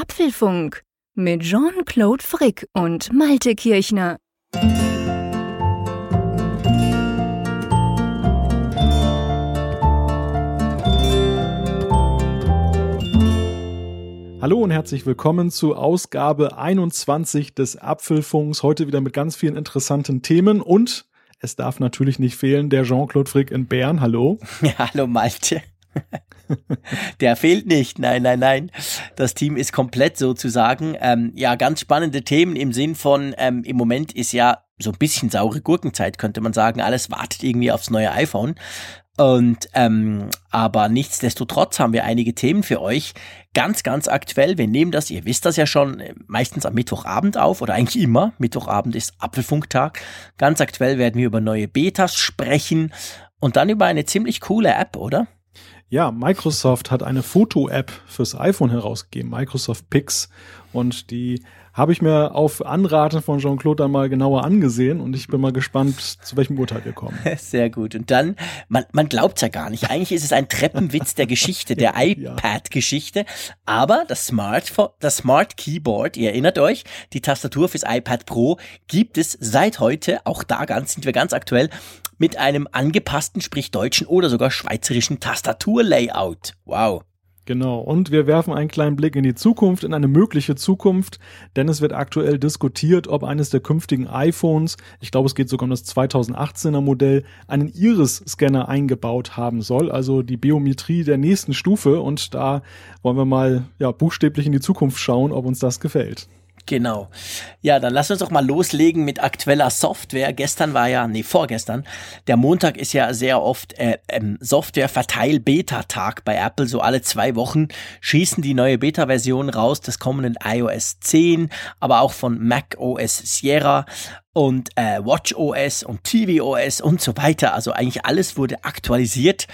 Apfelfunk mit Jean-Claude Frick und Malte Kirchner. Hallo und herzlich willkommen zu Ausgabe 21 des Apfelfunks. Heute wieder mit ganz vielen interessanten Themen und es darf natürlich nicht fehlen, der Jean-Claude Frick in Bern. Hallo. Ja, hallo Malte. Der fehlt nicht. Nein, nein, nein. Das Team ist komplett sozusagen. Ähm, ja, ganz spannende Themen im Sinn von, ähm, im Moment ist ja so ein bisschen saure Gurkenzeit, könnte man sagen. Alles wartet irgendwie aufs neue iPhone. Und ähm, aber nichtsdestotrotz haben wir einige Themen für euch. Ganz, ganz aktuell. Wir nehmen das, ihr wisst das ja schon, meistens am Mittwochabend auf oder eigentlich immer. Mittwochabend ist Apfelfunktag. Ganz aktuell werden wir über neue Betas sprechen und dann über eine ziemlich coole App, oder? Ja, Microsoft hat eine Foto-App fürs iPhone herausgegeben, Microsoft Pix. Und die habe ich mir auf Anraten von Jean-Claude dann mal genauer angesehen und ich bin mal gespannt, zu welchem Urteil wir kommen. Sehr gut. Und dann, man, man glaubt ja gar nicht. Eigentlich ist es ein Treppenwitz der Geschichte, der iPad-Geschichte. Aber das Smart, das Smart Keyboard, ihr erinnert euch, die Tastatur fürs iPad Pro gibt es seit heute, auch da ganz, sind wir ganz aktuell, mit einem angepassten, sprich deutschen oder sogar schweizerischen Tastaturlayout. Wow. Genau, und wir werfen einen kleinen Blick in die Zukunft, in eine mögliche Zukunft, denn es wird aktuell diskutiert, ob eines der künftigen iPhones, ich glaube es geht sogar um das 2018er Modell, einen Iris-Scanner eingebaut haben soll, also die Biometrie der nächsten Stufe und da wollen wir mal ja, buchstäblich in die Zukunft schauen, ob uns das gefällt. Genau. Ja, dann lass uns doch mal loslegen mit aktueller Software. Gestern war ja, nee, vorgestern. Der Montag ist ja sehr oft äh, ähm, Software-Verteil-Beta-Tag bei Apple. So alle zwei Wochen schießen die neue Beta-Version raus des kommenden iOS 10, aber auch von Mac OS Sierra und äh, WatchOS und tvOS und so weiter. Also eigentlich alles wurde aktualisiert.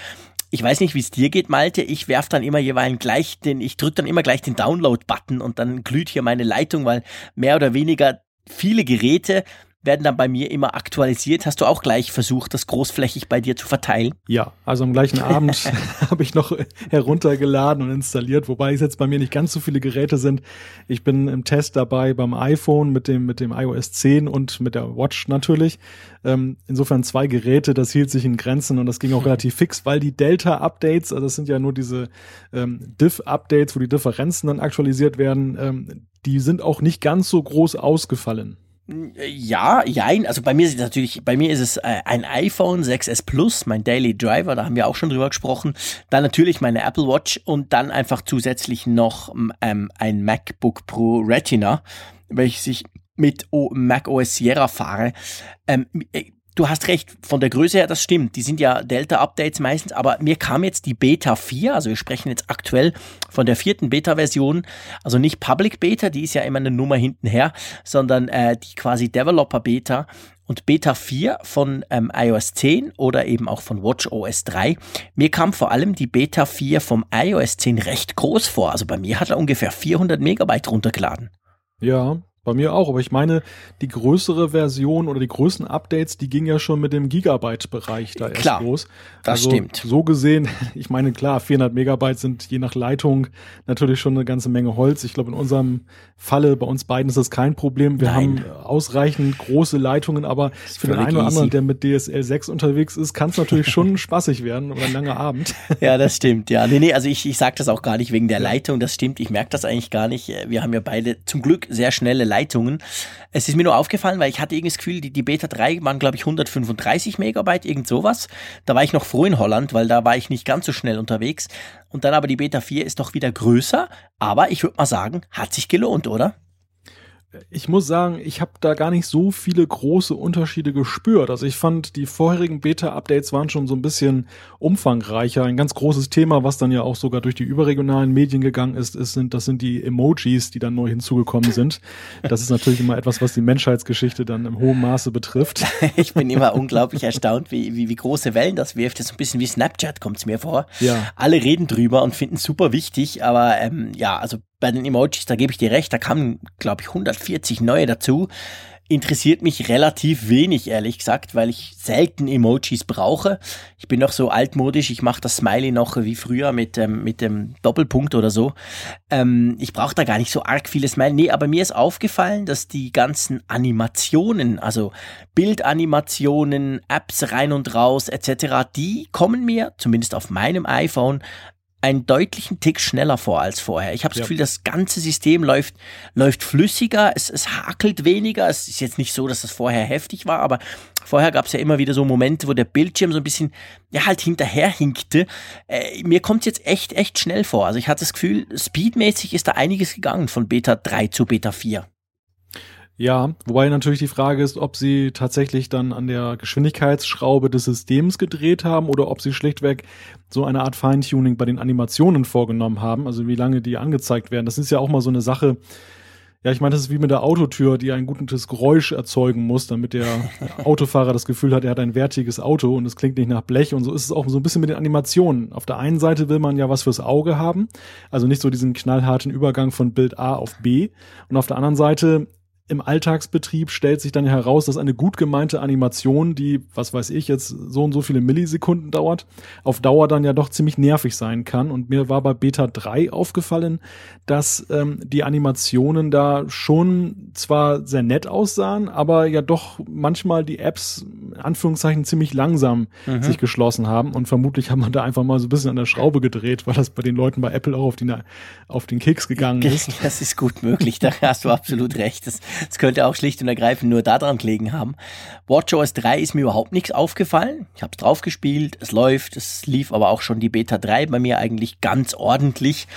Ich weiß nicht, wie es dir geht, Malte. Ich werf dann immer jeweils gleich den, ich drücke dann immer gleich den Download-Button und dann glüht hier meine Leitung, weil mehr oder weniger viele Geräte werden dann bei mir immer aktualisiert. Hast du auch gleich versucht, das großflächig bei dir zu verteilen? Ja, also am gleichen Abend habe ich noch heruntergeladen und installiert, wobei es jetzt bei mir nicht ganz so viele Geräte sind. Ich bin im Test dabei beim iPhone mit dem, mit dem iOS 10 und mit der Watch natürlich. Ähm, insofern zwei Geräte, das hielt sich in Grenzen und das ging auch relativ fix, weil die Delta-Updates, also das sind ja nur diese ähm, Diff-Updates, wo die Differenzen dann aktualisiert werden, ähm, die sind auch nicht ganz so groß ausgefallen. Ja, jein. Also bei mir ist es natürlich, bei mir ist es äh, ein iPhone 6s Plus, mein Daily Driver, da haben wir auch schon drüber gesprochen. Dann natürlich meine Apple Watch und dann einfach zusätzlich noch ähm, ein MacBook Pro Retina, welches ich mit Mac OS Sierra fahre. Ähm, äh, du hast recht, von der Größe her, das stimmt. Die sind ja Delta-Updates meistens, aber mir kam jetzt die Beta 4, also wir sprechen jetzt aktuell von der vierten Beta-Version, also nicht Public Beta, die ist ja immer eine Nummer hintenher, sondern äh, die quasi Developer Beta und Beta 4 von ähm, iOS 10 oder eben auch von WatchOS 3. Mir kam vor allem die Beta 4 vom iOS 10 recht groß vor. Also bei mir hat er ungefähr 400 Megabyte runtergeladen. Ja, bei mir auch, aber ich meine, die größere Version oder die größten Updates, die ging ja schon mit dem Gigabyte-Bereich da erst klar, los. Das also stimmt. So gesehen, ich meine, klar, 400 Megabyte sind je nach Leitung natürlich schon eine ganze Menge Holz. Ich glaube, in unserem Falle, bei uns beiden ist das kein Problem. Wir Nein. haben ausreichend große Leitungen, aber für den einen oder anderen, der mit DSL 6 unterwegs ist, kann es natürlich schon spaßig werden oder ein langer Abend. Ja, das stimmt, ja. Nee, nee, also ich, ich sage das auch gar nicht wegen der Leitung, das stimmt. Ich merke das eigentlich gar nicht. Wir haben ja beide zum Glück sehr schnelle Leitungen Leitungen. Es ist mir nur aufgefallen, weil ich hatte irgendwie das Gefühl, die, die Beta 3 waren, glaube ich, 135 Megabyte, irgend sowas. Da war ich noch froh in Holland, weil da war ich nicht ganz so schnell unterwegs. Und dann aber die Beta 4 ist doch wieder größer. Aber ich würde mal sagen, hat sich gelohnt, oder? Ich muss sagen, ich habe da gar nicht so viele große Unterschiede gespürt. Also ich fand, die vorherigen Beta-Updates waren schon so ein bisschen umfangreicher. Ein ganz großes Thema, was dann ja auch sogar durch die überregionalen Medien gegangen ist, ist sind, das sind die Emojis, die dann neu hinzugekommen sind. Das ist natürlich immer etwas, was die Menschheitsgeschichte dann im hohen Maße betrifft. Ich bin immer unglaublich erstaunt, wie, wie, wie große Wellen das wirft. Das ist ein bisschen wie Snapchat, kommt es mir vor. Ja. Alle reden drüber und finden es super wichtig, aber ähm, ja, also bei den Emojis, da gebe ich dir recht, da kamen, glaube ich, 140 neue dazu. interessiert mich relativ wenig, ehrlich gesagt, weil ich selten Emojis brauche. Ich bin noch so altmodisch, ich mache das Smiley noch wie früher mit, ähm, mit dem Doppelpunkt oder so. Ähm, ich brauche da gar nicht so arg viele Smiley. Nee, aber mir ist aufgefallen, dass die ganzen Animationen, also Bildanimationen, Apps rein und raus etc., die kommen mir, zumindest auf meinem iPhone, einen deutlichen Tick schneller vor als vorher. Ich habe das ja. Gefühl, das ganze System läuft, läuft flüssiger, es, es hakelt weniger. Es ist jetzt nicht so, dass das vorher heftig war, aber vorher gab es ja immer wieder so Momente, wo der Bildschirm so ein bisschen ja halt hinterherhinkte. Äh, mir kommt es jetzt echt, echt schnell vor. Also ich hatte das Gefühl, speedmäßig ist da einiges gegangen von Beta 3 zu Beta 4. Ja, wobei natürlich die Frage ist, ob sie tatsächlich dann an der Geschwindigkeitsschraube des Systems gedreht haben oder ob sie schlichtweg so eine Art Feintuning bei den Animationen vorgenommen haben, also wie lange die angezeigt werden. Das ist ja auch mal so eine Sache. Ja, ich meine, das ist wie mit der Autotür, die ein gutes Geräusch erzeugen muss, damit der Autofahrer das Gefühl hat, er hat ein wertiges Auto und es klingt nicht nach Blech und so ist es auch so ein bisschen mit den Animationen. Auf der einen Seite will man ja was fürs Auge haben, also nicht so diesen knallharten Übergang von Bild A auf B und auf der anderen Seite im Alltagsbetrieb stellt sich dann heraus, dass eine gut gemeinte Animation, die, was weiß ich, jetzt so und so viele Millisekunden dauert, auf Dauer dann ja doch ziemlich nervig sein kann. Und mir war bei Beta 3 aufgefallen, dass ähm, die Animationen da schon zwar sehr nett aussahen, aber ja doch manchmal die Apps, in Anführungszeichen, ziemlich langsam mhm. sich geschlossen haben. Und vermutlich haben wir da einfach mal so ein bisschen an der Schraube gedreht, weil das bei den Leuten bei Apple auch auf, die, auf den Keks gegangen ist. Das ist gut möglich, da hast du absolut recht. Das es könnte auch schlicht und ergreifend nur daran gelegen haben. WatchOS 3 ist mir überhaupt nichts aufgefallen. Ich habe es drauf gespielt, es läuft, es lief aber auch schon die Beta 3 bei mir eigentlich ganz ordentlich.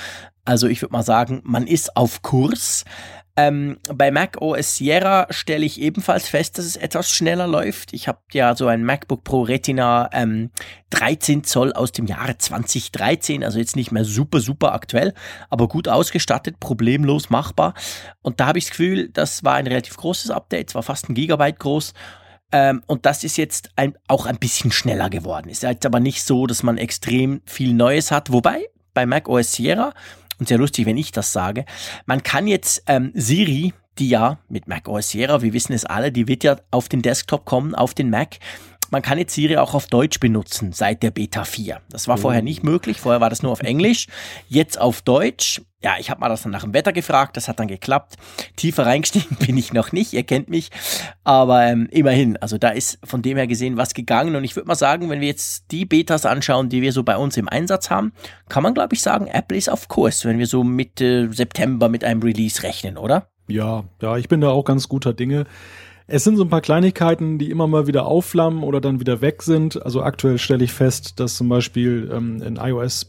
Also ich würde mal sagen, man ist auf Kurs. Ähm, bei Mac OS Sierra stelle ich ebenfalls fest, dass es etwas schneller läuft. Ich habe ja so ein MacBook Pro Retina ähm, 13 Zoll aus dem Jahre 2013, also jetzt nicht mehr super, super aktuell, aber gut ausgestattet, problemlos machbar. Und da habe ich das Gefühl, das war ein relativ großes Update, es war fast ein Gigabyte groß. Ähm, und das ist jetzt ein, auch ein bisschen schneller geworden. Ist jetzt aber nicht so, dass man extrem viel Neues hat. Wobei, bei Mac OS Sierra und sehr lustig, wenn ich das sage. Man kann jetzt ähm, Siri, die ja mit Mac OS Sierra, wir wissen es alle, die wird ja auf den Desktop kommen, auf den Mac. Man kann jetzt Siri auch auf Deutsch benutzen seit der Beta 4. Das war vorher nicht möglich. Vorher war das nur auf Englisch. Jetzt auf Deutsch. Ja, ich habe mal das dann nach dem Wetter gefragt. Das hat dann geklappt. Tiefer reingestiegen bin ich noch nicht. Ihr kennt mich. Aber ähm, immerhin. Also da ist von dem her gesehen was gegangen. Und ich würde mal sagen, wenn wir jetzt die Betas anschauen, die wir so bei uns im Einsatz haben, kann man glaube ich sagen, Apple ist auf Kurs, wenn wir so Mitte September mit einem Release rechnen, oder? Ja, ja, ich bin da auch ganz guter Dinge. Es sind so ein paar Kleinigkeiten, die immer mal wieder aufflammen oder dann wieder weg sind. Also aktuell stelle ich fest, dass zum Beispiel ähm, in iOS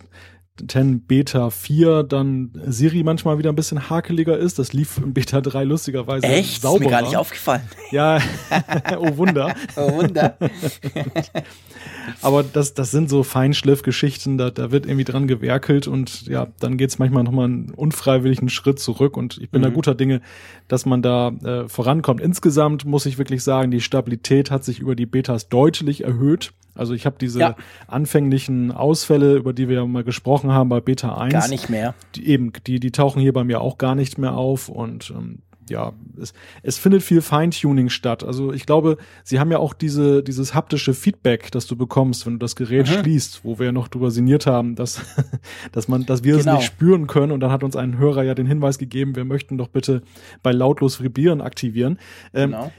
10 Beta 4 dann Siri manchmal wieder ein bisschen hakeliger ist. Das lief in Beta 3 lustigerweise Echt? sauberer. Ist mir gar nicht aufgefallen. Ja, oh Wunder. oh Wunder. Aber das, das sind so Feinschliffgeschichten, da, da wird irgendwie dran gewerkelt und ja, dann geht's manchmal nochmal einen unfreiwilligen Schritt zurück und ich bin mhm. da guter Dinge, dass man da äh, vorankommt. Insgesamt muss ich wirklich sagen, die Stabilität hat sich über die Betas deutlich erhöht. Also ich habe diese ja. anfänglichen Ausfälle, über die wir ja mal gesprochen haben bei Beta 1. Gar nicht mehr. Die, eben, die, die tauchen hier bei mir auch gar nicht mehr auf und ähm, ja, es, es findet viel Feintuning statt. Also ich glaube, sie haben ja auch diese, dieses haptische Feedback, das du bekommst, wenn du das Gerät mhm. schließt, wo wir ja noch drüber sinniert haben, dass, dass man, dass wir genau. es nicht spüren können. Und dann hat uns ein Hörer ja den Hinweis gegeben, wir möchten doch bitte bei lautlos vibrieren aktivieren. Ähm, genau.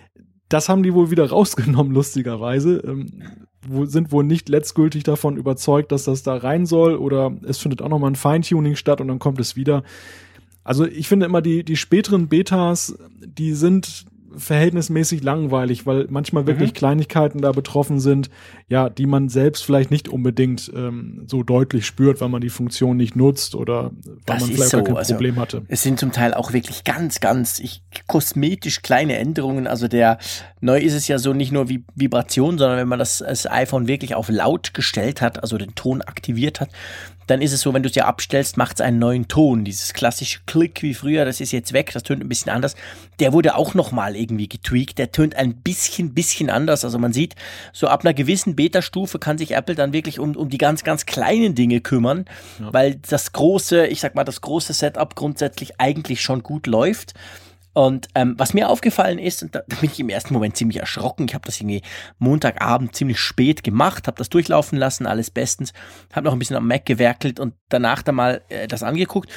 Das haben die wohl wieder rausgenommen, lustigerweise. Ähm, sind wohl nicht letztgültig davon überzeugt, dass das da rein soll oder es findet auch nochmal ein Feintuning statt und dann kommt es wieder. Also ich finde immer die, die späteren Betas, die sind verhältnismäßig langweilig, weil manchmal wirklich mhm. Kleinigkeiten da betroffen sind, ja, die man selbst vielleicht nicht unbedingt ähm, so deutlich spürt, weil man die Funktion nicht nutzt oder weil das man vielleicht so. kein also, Problem hatte. Es sind zum Teil auch wirklich ganz, ganz ich, kosmetisch kleine Änderungen. Also der neu ist es ja so nicht nur wie Vibration, sondern wenn man das, das iPhone wirklich auf laut gestellt hat, also den Ton aktiviert hat, dann ist es so, wenn du es ja abstellst, macht es einen neuen Ton. Dieses klassische Klick wie früher, das ist jetzt weg, das tönt ein bisschen anders. Der wurde auch nochmal irgendwie getweakt. Der tönt ein bisschen, bisschen anders. Also man sieht, so ab einer gewissen Beta-Stufe kann sich Apple dann wirklich um, um die ganz, ganz kleinen Dinge kümmern, ja. weil das große, ich sag mal, das große Setup grundsätzlich eigentlich schon gut läuft. Und ähm, was mir aufgefallen ist, und da, da bin ich im ersten Moment ziemlich erschrocken, ich habe das irgendwie Montagabend ziemlich spät gemacht, habe das durchlaufen lassen, alles bestens, habe noch ein bisschen am Mac gewerkelt und danach dann mal äh, das angeguckt.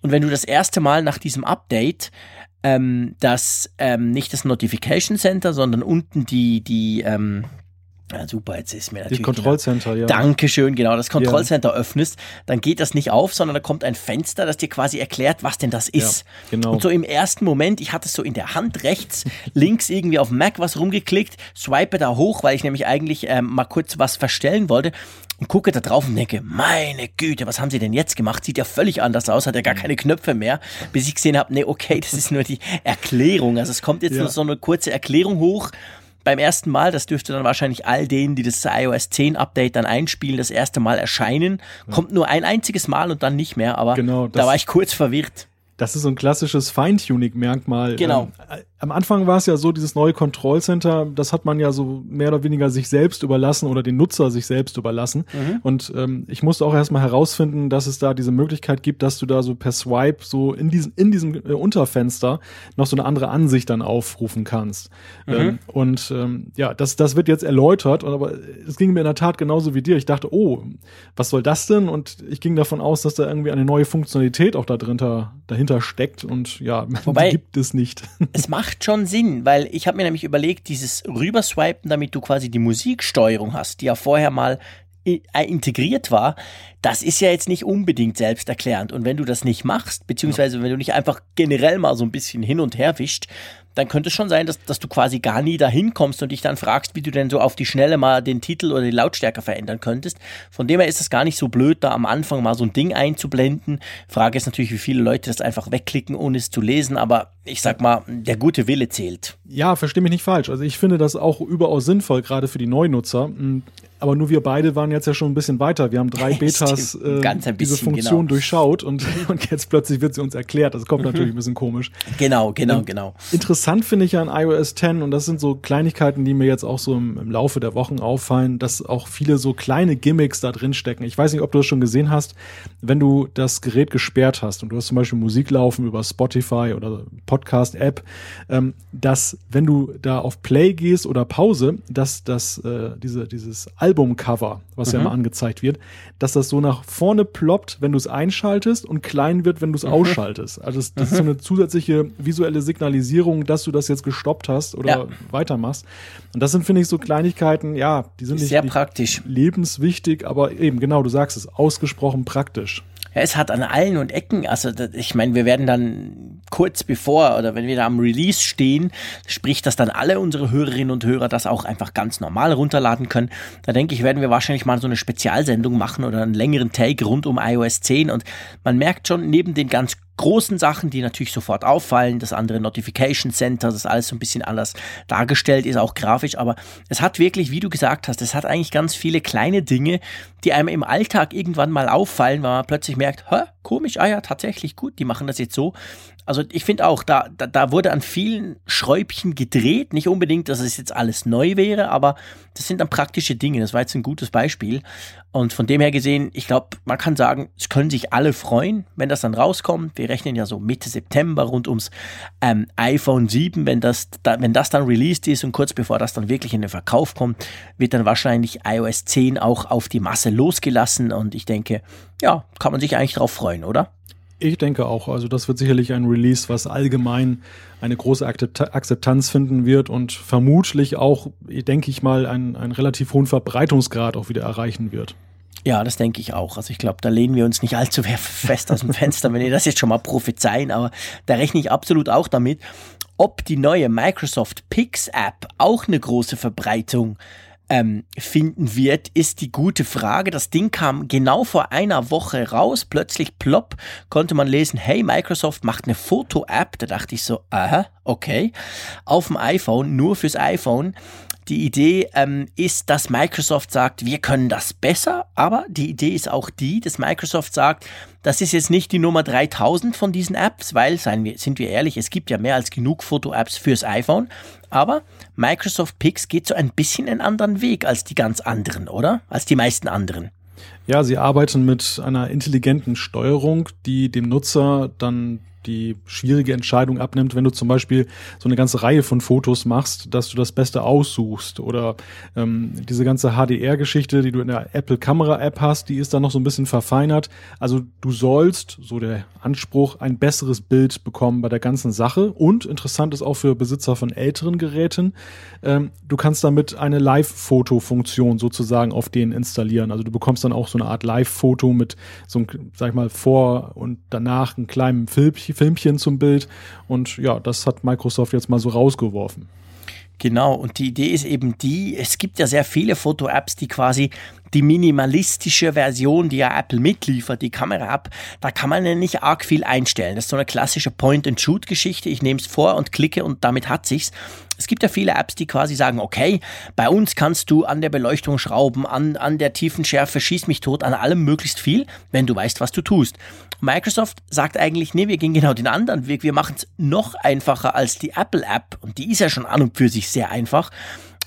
Und wenn du das erste Mal nach diesem Update ähm, das ähm, nicht das Notification Center, sondern unten die, die, ähm, ja, super, jetzt ist mir natürlich. Das Kontrollcenter, ja. Dankeschön, genau. Das Kontrollcenter ja. öffnest, dann geht das nicht auf, sondern da kommt ein Fenster, das dir quasi erklärt, was denn das ist. Ja, genau. Und so im ersten Moment, ich hatte es so in der Hand rechts, links irgendwie auf Mac was rumgeklickt, swipe da hoch, weil ich nämlich eigentlich ähm, mal kurz was verstellen wollte und gucke da drauf und denke, meine Güte, was haben sie denn jetzt gemacht? Sieht ja völlig anders aus, hat ja gar keine Knöpfe mehr. Bis ich gesehen habe, nee, okay, das ist nur die Erklärung. Also es kommt jetzt ja. nur so eine kurze Erklärung hoch beim ersten Mal, das dürfte dann wahrscheinlich all denen, die das iOS 10 Update dann einspielen, das erste Mal erscheinen. Kommt nur ein einziges Mal und dann nicht mehr, aber genau, da war ich kurz verwirrt. Das ist so ein klassisches Feintuning-Merkmal. Genau. Ähm, am Anfang war es ja so, dieses neue Control Center, das hat man ja so mehr oder weniger sich selbst überlassen oder den Nutzer sich selbst überlassen. Mhm. Und ähm, ich musste auch erstmal herausfinden, dass es da diese Möglichkeit gibt, dass du da so per Swipe so in diesem, in diesem äh, Unterfenster noch so eine andere Ansicht dann aufrufen kannst. Mhm. Ähm, und ähm, ja, das, das wird jetzt erläutert, aber es ging mir in der Tat genauso wie dir. Ich dachte, oh, was soll das denn? Und ich ging davon aus, dass da irgendwie eine neue Funktionalität auch da dahinter, dahinter steckt und ja, Wobei, gibt es nicht. Es macht macht schon Sinn, weil ich habe mir nämlich überlegt, dieses Rüberswipen, damit du quasi die Musiksteuerung hast, die ja vorher mal äh, integriert war, das ist ja jetzt nicht unbedingt selbsterklärend. Und wenn du das nicht machst, beziehungsweise wenn du nicht einfach generell mal so ein bisschen hin und her wischt, dann könnte es schon sein, dass, dass du quasi gar nie dahin kommst und dich dann fragst, wie du denn so auf die Schnelle mal den Titel oder die Lautstärke verändern könntest. Von dem her ist es gar nicht so blöd, da am Anfang mal so ein Ding einzublenden. Frage ist natürlich, wie viele Leute das einfach wegklicken, ohne es zu lesen, aber ich sag mal, der gute Wille zählt. Ja, verstehe mich nicht falsch. Also ich finde das auch überaus sinnvoll, gerade für die Neunutzer. Aber nur wir beide waren jetzt ja schon ein bisschen weiter. Wir haben drei Betas äh, bisschen, diese Funktion genau. durchschaut und, und jetzt plötzlich wird sie uns erklärt. Das kommt mhm. natürlich ein bisschen komisch. Genau, genau, und genau. Interessant finde ich ja an iOS 10 und das sind so Kleinigkeiten, die mir jetzt auch so im, im, Laufe der Wochen auffallen, dass auch viele so kleine Gimmicks da drin stecken. Ich weiß nicht, ob du das schon gesehen hast, wenn du das Gerät gesperrt hast und du hast zum Beispiel Musik laufen über Spotify oder Podcast-App, ähm, dass wenn du da auf Play gehst oder Pause, dass das äh, diese dieses Album Albumcover, was mhm. ja immer angezeigt wird, dass das so nach vorne ploppt, wenn du es einschaltest und klein wird, wenn du es mhm. ausschaltest. Also das, das mhm. ist so eine zusätzliche visuelle Signalisierung, dass du das jetzt gestoppt hast oder ja. weitermachst. Und das sind, finde ich, so Kleinigkeiten, ja, die sind nicht, sehr praktisch. lebenswichtig, aber eben, genau, du sagst es, ausgesprochen praktisch. Ja, es hat an allen und Ecken, also ich meine, wir werden dann kurz bevor oder wenn wir da am Release stehen, sprich, dass dann alle unsere Hörerinnen und Hörer das auch einfach ganz normal runterladen können. Da denke ich, werden wir wahrscheinlich mal so eine Spezialsendung machen oder einen längeren Take rund um iOS 10 und man merkt schon neben den ganz großen Sachen, die natürlich sofort auffallen, das andere Notification Center, das alles so ein bisschen anders dargestellt ist, auch grafisch, aber es hat wirklich, wie du gesagt hast, es hat eigentlich ganz viele kleine Dinge, die einem im Alltag irgendwann mal auffallen, weil man plötzlich merkt, hä, komisch, ah ja, tatsächlich gut, die machen das jetzt so. Also ich finde auch, da, da, da wurde an vielen Schräubchen gedreht. Nicht unbedingt, dass es jetzt alles neu wäre, aber das sind dann praktische Dinge. Das war jetzt ein gutes Beispiel. Und von dem her gesehen, ich glaube, man kann sagen, es können sich alle freuen, wenn das dann rauskommt. Wir rechnen ja so Mitte September rund ums ähm, iPhone 7, wenn das, da, wenn das dann released ist und kurz bevor das dann wirklich in den Verkauf kommt, wird dann wahrscheinlich iOS 10 auch auf die Masse losgelassen. Und ich denke, ja, kann man sich eigentlich drauf freuen, oder? Ich denke auch. Also das wird sicherlich ein Release, was allgemein eine große Akzeptanz finden wird und vermutlich auch, denke ich mal, einen, einen relativ hohen Verbreitungsgrad auch wieder erreichen wird. Ja, das denke ich auch. Also ich glaube, da lehnen wir uns nicht allzu fest aus dem Fenster, wenn ihr das jetzt schon mal prophezeien, aber da rechne ich absolut auch damit. Ob die neue Microsoft Pix App auch eine große Verbreitung ähm, finden wird, ist die gute Frage. Das Ding kam genau vor einer Woche raus. Plötzlich plopp konnte man lesen, hey, Microsoft macht eine Foto-App. Da dachte ich so, aha, okay. Auf dem iPhone, nur fürs iPhone. Die Idee ähm, ist, dass Microsoft sagt, wir können das besser, aber die Idee ist auch die, dass Microsoft sagt, das ist jetzt nicht die Nummer 3000 von diesen Apps, weil, seien wir, sind wir ehrlich, es gibt ja mehr als genug Foto-Apps fürs iPhone, aber Microsoft Pix geht so ein bisschen einen anderen Weg als die ganz anderen, oder? Als die meisten anderen. Ja, sie arbeiten mit einer intelligenten Steuerung, die dem Nutzer dann die schwierige Entscheidung abnimmt, wenn du zum Beispiel so eine ganze Reihe von Fotos machst, dass du das Beste aussuchst. Oder ähm, diese ganze HDR-Geschichte, die du in der Apple Kamera-App hast, die ist dann noch so ein bisschen verfeinert. Also du sollst, so der Anspruch, ein besseres Bild bekommen bei der ganzen Sache. Und interessant ist auch für Besitzer von älteren Geräten, ähm, du kannst damit eine Live-Foto-Funktion sozusagen auf denen installieren. Also du bekommst dann auch so eine Art Live-Foto mit so einem, sag ich mal, vor und danach einem kleinen Filmchen Filmchen zum Bild. Und ja, das hat Microsoft jetzt mal so rausgeworfen. Genau, und die Idee ist eben die, es gibt ja sehr viele Foto-Apps, die quasi die minimalistische Version, die ja Apple mitliefert, die Kamera-App, da kann man ja nicht arg viel einstellen. Das ist so eine klassische Point-and-Shoot-Geschichte. Ich nehme es vor und klicke und damit hat sich's. Es gibt ja viele Apps, die quasi sagen, okay, bei uns kannst du an der Beleuchtung schrauben, an, an der Tiefenschärfe, schieß mich tot, an allem möglichst viel, wenn du weißt, was du tust. Microsoft sagt eigentlich, nee, wir gehen genau den anderen Weg. Wir machen es noch einfacher als die Apple-App. Und die ist ja schon an und für sich sehr einfach.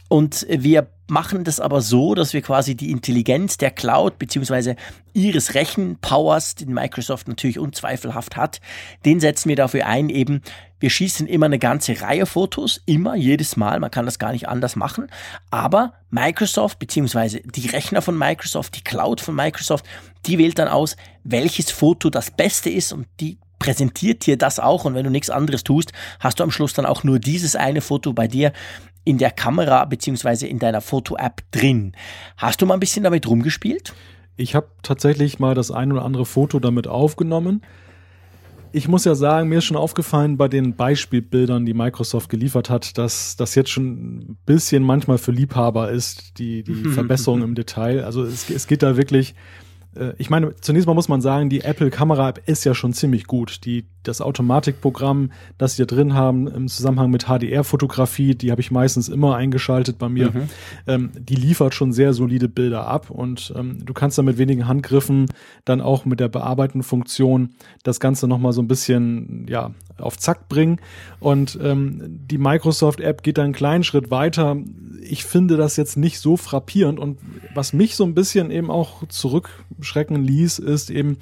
Und wir machen das aber so, dass wir quasi die Intelligenz der Cloud beziehungsweise ihres Rechenpowers, den Microsoft natürlich unzweifelhaft hat, den setzen wir dafür ein, eben wir schießen immer eine ganze Reihe Fotos, immer, jedes Mal, man kann das gar nicht anders machen, aber Microsoft beziehungsweise die Rechner von Microsoft, die Cloud von Microsoft, die wählt dann aus, welches Foto das Beste ist und die präsentiert dir das auch. Und wenn du nichts anderes tust, hast du am Schluss dann auch nur dieses eine Foto bei dir in der Kamera beziehungsweise in deiner Foto-App drin. Hast du mal ein bisschen damit rumgespielt? Ich habe tatsächlich mal das ein oder andere Foto damit aufgenommen. Ich muss ja sagen, mir ist schon aufgefallen bei den Beispielbildern, die Microsoft geliefert hat, dass das jetzt schon ein bisschen manchmal für Liebhaber ist, die, die Verbesserung im Detail. Also es, es geht da wirklich äh, ich meine, zunächst mal muss man sagen, die Apple Kamera App ist ja schon ziemlich gut. Die, das Automatikprogramm, das sie da drin haben im Zusammenhang mit HDR-Fotografie, die habe ich meistens immer eingeschaltet bei mir. Mhm. Ähm, die liefert schon sehr solide Bilder ab und ähm, du kannst dann mit wenigen Handgriffen dann auch mit der bearbeitenden Funktion das Ganze nochmal so ein bisschen, ja, auf Zack bringen. Und ähm, die Microsoft App geht da einen kleinen Schritt weiter. Ich finde das jetzt nicht so frappierend und was mich so ein bisschen eben auch zurück schrecken ließ, ist eben,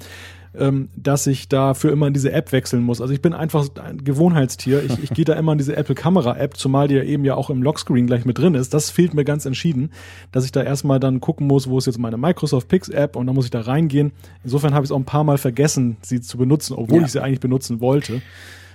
ähm, dass ich da für immer in diese App wechseln muss. Also ich bin einfach ein Gewohnheitstier. Ich, ich gehe da immer in diese Apple Kamera App, zumal die ja eben ja auch im Lockscreen gleich mit drin ist. Das fehlt mir ganz entschieden, dass ich da erstmal dann gucken muss, wo ist jetzt meine Microsoft Pix App und dann muss ich da reingehen. Insofern habe ich es auch ein paar Mal vergessen, sie zu benutzen, obwohl ja. ich sie eigentlich benutzen wollte.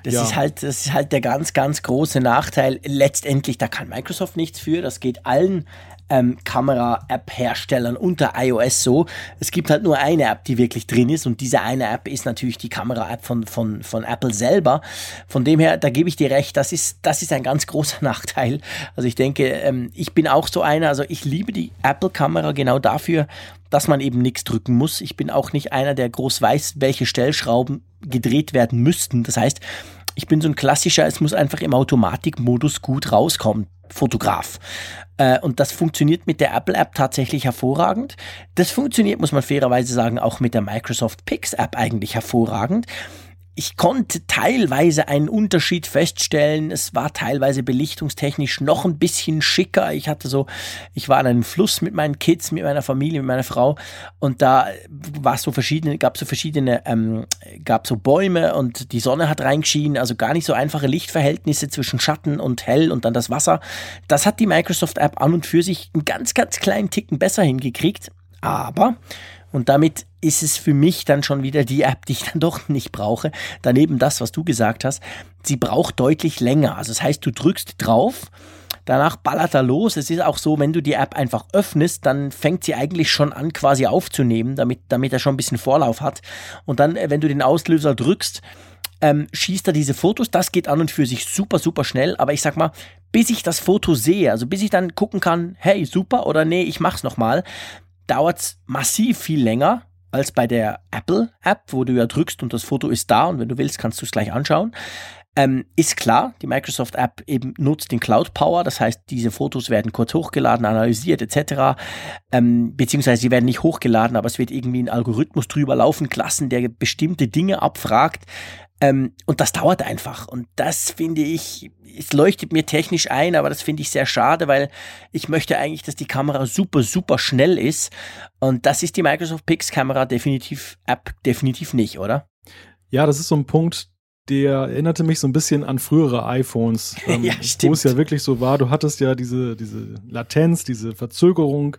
Das ja. ist halt, das ist halt der ganz, ganz große Nachteil. Letztendlich, da kann Microsoft nichts für. Das geht allen ähm, Kamera-App-Herstellern unter iOS so. Es gibt halt nur eine App, die wirklich drin ist und diese eine App ist natürlich die Kamera-App von, von, von Apple selber. Von dem her, da gebe ich dir recht, das ist, das ist ein ganz großer Nachteil. Also ich denke, ähm, ich bin auch so einer, also ich liebe die Apple-Kamera genau dafür, dass man eben nichts drücken muss. Ich bin auch nicht einer, der groß weiß, welche Stellschrauben gedreht werden müssten. Das heißt, ich bin so ein klassischer, es muss einfach im Automatikmodus gut rauskommen. Fotograf. Äh, und das funktioniert mit der Apple App tatsächlich hervorragend. Das funktioniert, muss man fairerweise sagen, auch mit der Microsoft Pix App eigentlich hervorragend ich konnte teilweise einen Unterschied feststellen. Es war teilweise belichtungstechnisch noch ein bisschen schicker. Ich hatte so, ich war an einem Fluss mit meinen Kids, mit meiner Familie, mit meiner Frau und da war so verschiedene, gab so verschiedene, ähm, gab so Bäume und die Sonne hat reingeschienen, also gar nicht so einfache Lichtverhältnisse zwischen Schatten und hell und dann das Wasser. Das hat die Microsoft App an und für sich einen ganz, ganz kleinen Ticken besser hingekriegt. Aber und damit ist es für mich dann schon wieder die App, die ich dann doch nicht brauche. Daneben das, was du gesagt hast, sie braucht deutlich länger. Also das heißt, du drückst drauf, danach ballert er los. Es ist auch so, wenn du die App einfach öffnest, dann fängt sie eigentlich schon an, quasi aufzunehmen, damit, damit er schon ein bisschen Vorlauf hat. Und dann, äh, wenn du den Auslöser drückst, ähm, schießt er diese Fotos. Das geht an und für sich super, super schnell. Aber ich sag mal, bis ich das Foto sehe, also bis ich dann gucken kann, hey, super oder nee, ich mach's nochmal, dauert es massiv viel länger als bei der Apple-App, wo du ja drückst und das Foto ist da und wenn du willst, kannst du es gleich anschauen. Ähm, ist klar, die Microsoft-App eben nutzt den Cloud Power, das heißt, diese Fotos werden kurz hochgeladen, analysiert etc. Ähm, beziehungsweise sie werden nicht hochgeladen, aber es wird irgendwie ein Algorithmus drüber laufen, Klassen, der bestimmte Dinge abfragt. Ähm, und das dauert einfach. Und das finde ich, es leuchtet mir technisch ein, aber das finde ich sehr schade, weil ich möchte eigentlich, dass die Kamera super, super schnell ist. Und das ist die Microsoft Pix Kamera definitiv, App definitiv nicht, oder? Ja, das ist so ein Punkt, der erinnerte mich so ein bisschen an frühere iPhones, ähm, ja, wo es ja wirklich so war, du hattest ja diese, diese Latenz, diese Verzögerung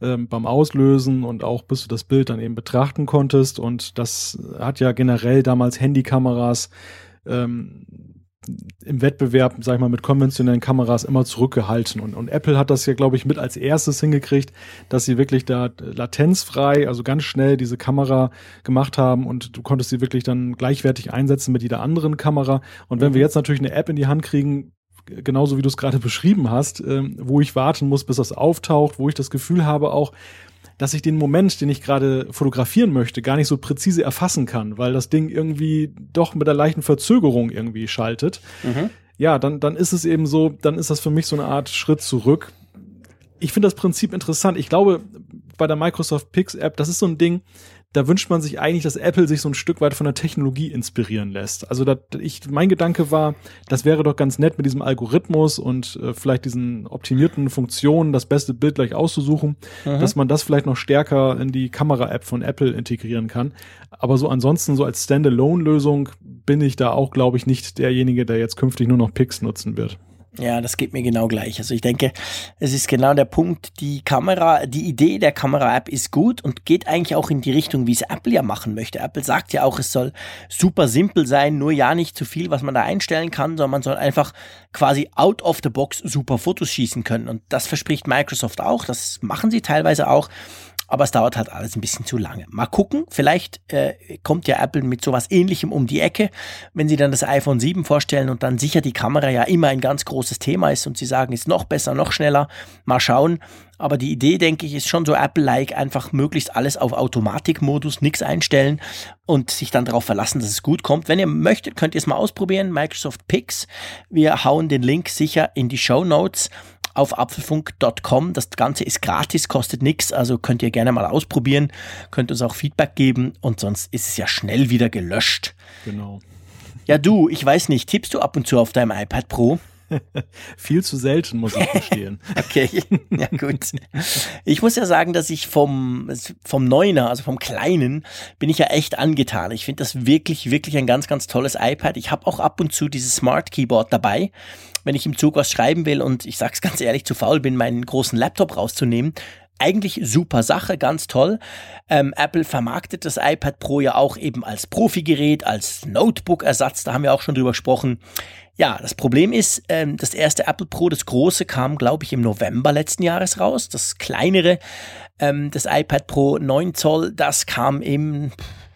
ähm, beim Auslösen und auch bis du das Bild dann eben betrachten konntest und das hat ja generell damals Handykameras ähm, im Wettbewerb, sag ich mal, mit konventionellen Kameras immer zurückgehalten. Und, und Apple hat das ja, glaube ich, mit als erstes hingekriegt, dass sie wirklich da latenzfrei, also ganz schnell diese Kamera gemacht haben und du konntest sie wirklich dann gleichwertig einsetzen mit jeder anderen Kamera. Und wenn mhm. wir jetzt natürlich eine App in die Hand kriegen, genauso wie du es gerade beschrieben hast, ähm, wo ich warten muss, bis das auftaucht, wo ich das Gefühl habe auch, dass ich den Moment, den ich gerade fotografieren möchte, gar nicht so präzise erfassen kann, weil das Ding irgendwie doch mit einer leichten Verzögerung irgendwie schaltet. Mhm. Ja, dann, dann ist es eben so, dann ist das für mich so eine Art Schritt zurück. Ich finde das Prinzip interessant. Ich glaube, bei der Microsoft Pix App, das ist so ein Ding, da wünscht man sich eigentlich, dass Apple sich so ein Stück weit von der Technologie inspirieren lässt. Also da, ich, mein Gedanke war, das wäre doch ganz nett mit diesem Algorithmus und äh, vielleicht diesen optimierten Funktionen, das beste Bild gleich auszusuchen, mhm. dass man das vielleicht noch stärker in die Kamera-App von Apple integrieren kann. Aber so ansonsten, so als Standalone-Lösung bin ich da auch, glaube ich, nicht derjenige, der jetzt künftig nur noch Pix nutzen wird. Ja, das geht mir genau gleich. Also ich denke, es ist genau der Punkt, die Kamera, die Idee der Kamera-App ist gut und geht eigentlich auch in die Richtung, wie es Apple ja machen möchte. Apple sagt ja auch, es soll super simpel sein, nur ja nicht zu viel, was man da einstellen kann, sondern man soll einfach quasi out of the box super Fotos schießen können. Und das verspricht Microsoft auch, das machen sie teilweise auch aber es dauert halt alles ein bisschen zu lange. Mal gucken, vielleicht äh, kommt ja Apple mit sowas ähnlichem um die Ecke, wenn sie dann das iPhone 7 vorstellen und dann sicher die Kamera ja immer ein ganz großes Thema ist und sie sagen, ist noch besser, noch schneller. Mal schauen. Aber die Idee, denke ich, ist schon so Apple-like, einfach möglichst alles auf Automatikmodus, nichts einstellen und sich dann darauf verlassen, dass es gut kommt. Wenn ihr möchtet, könnt ihr es mal ausprobieren. Microsoft Pix. Wir hauen den Link sicher in die Show Notes auf apfelfunk.com. Das Ganze ist gratis, kostet nichts, also könnt ihr gerne mal ausprobieren, könnt uns auch Feedback geben und sonst ist es ja schnell wieder gelöscht. Genau. Ja, du, ich weiß nicht, tippst du ab und zu auf deinem iPad Pro? Viel zu selten, muss ich gestehen. okay, ja gut. Ich muss ja sagen, dass ich vom, vom Neuner, also vom Kleinen, bin ich ja echt angetan. Ich finde das wirklich, wirklich ein ganz, ganz tolles iPad. Ich habe auch ab und zu dieses Smart Keyboard dabei, wenn ich im Zug was schreiben will und ich sag's ganz ehrlich, zu faul bin, meinen großen Laptop rauszunehmen eigentlich super Sache, ganz toll. Ähm, Apple vermarktet das iPad Pro ja auch eben als Profi-Gerät, als Notebook-Ersatz, da haben wir auch schon drüber gesprochen. Ja, das Problem ist, ähm, das erste Apple Pro, das große, kam, glaube ich, im November letzten Jahres raus. Das kleinere, ähm, das iPad Pro 9 Zoll, das kam im,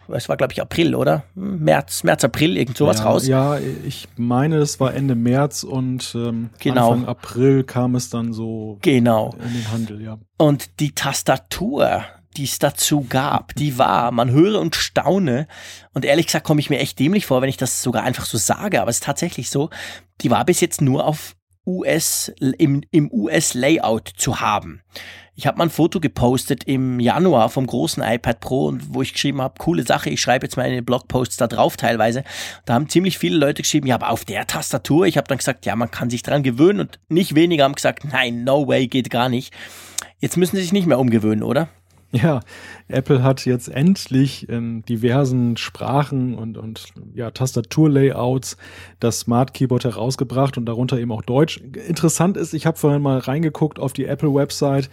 es war, glaube ich, April, oder? März, März, April, irgend sowas ja, raus. Ja, ich meine, es war Ende März und ähm, genau. Anfang April kam es dann so genau. in den Handel, ja. Und die Tastatur, die es dazu gab, die war, man höre und staune. Und ehrlich gesagt komme ich mir echt dämlich vor, wenn ich das sogar einfach so sage, aber es ist tatsächlich so, die war bis jetzt nur auf US, im, im US-Layout zu haben. Ich habe mal ein Foto gepostet im Januar vom großen iPad Pro und wo ich geschrieben habe, coole Sache, ich schreibe jetzt meine Blogposts da drauf teilweise. Da haben ziemlich viele Leute geschrieben, ja, aber auf der Tastatur. Ich habe dann gesagt, ja, man kann sich dran gewöhnen und nicht weniger haben gesagt, nein, no way, geht gar nicht. Jetzt müssen sie sich nicht mehr umgewöhnen, oder? Ja, Apple hat jetzt endlich in diversen Sprachen und, und ja, Tastaturlayouts das Smart Keyboard herausgebracht und darunter eben auch Deutsch. Interessant ist, ich habe vorhin mal reingeguckt auf die Apple-Website.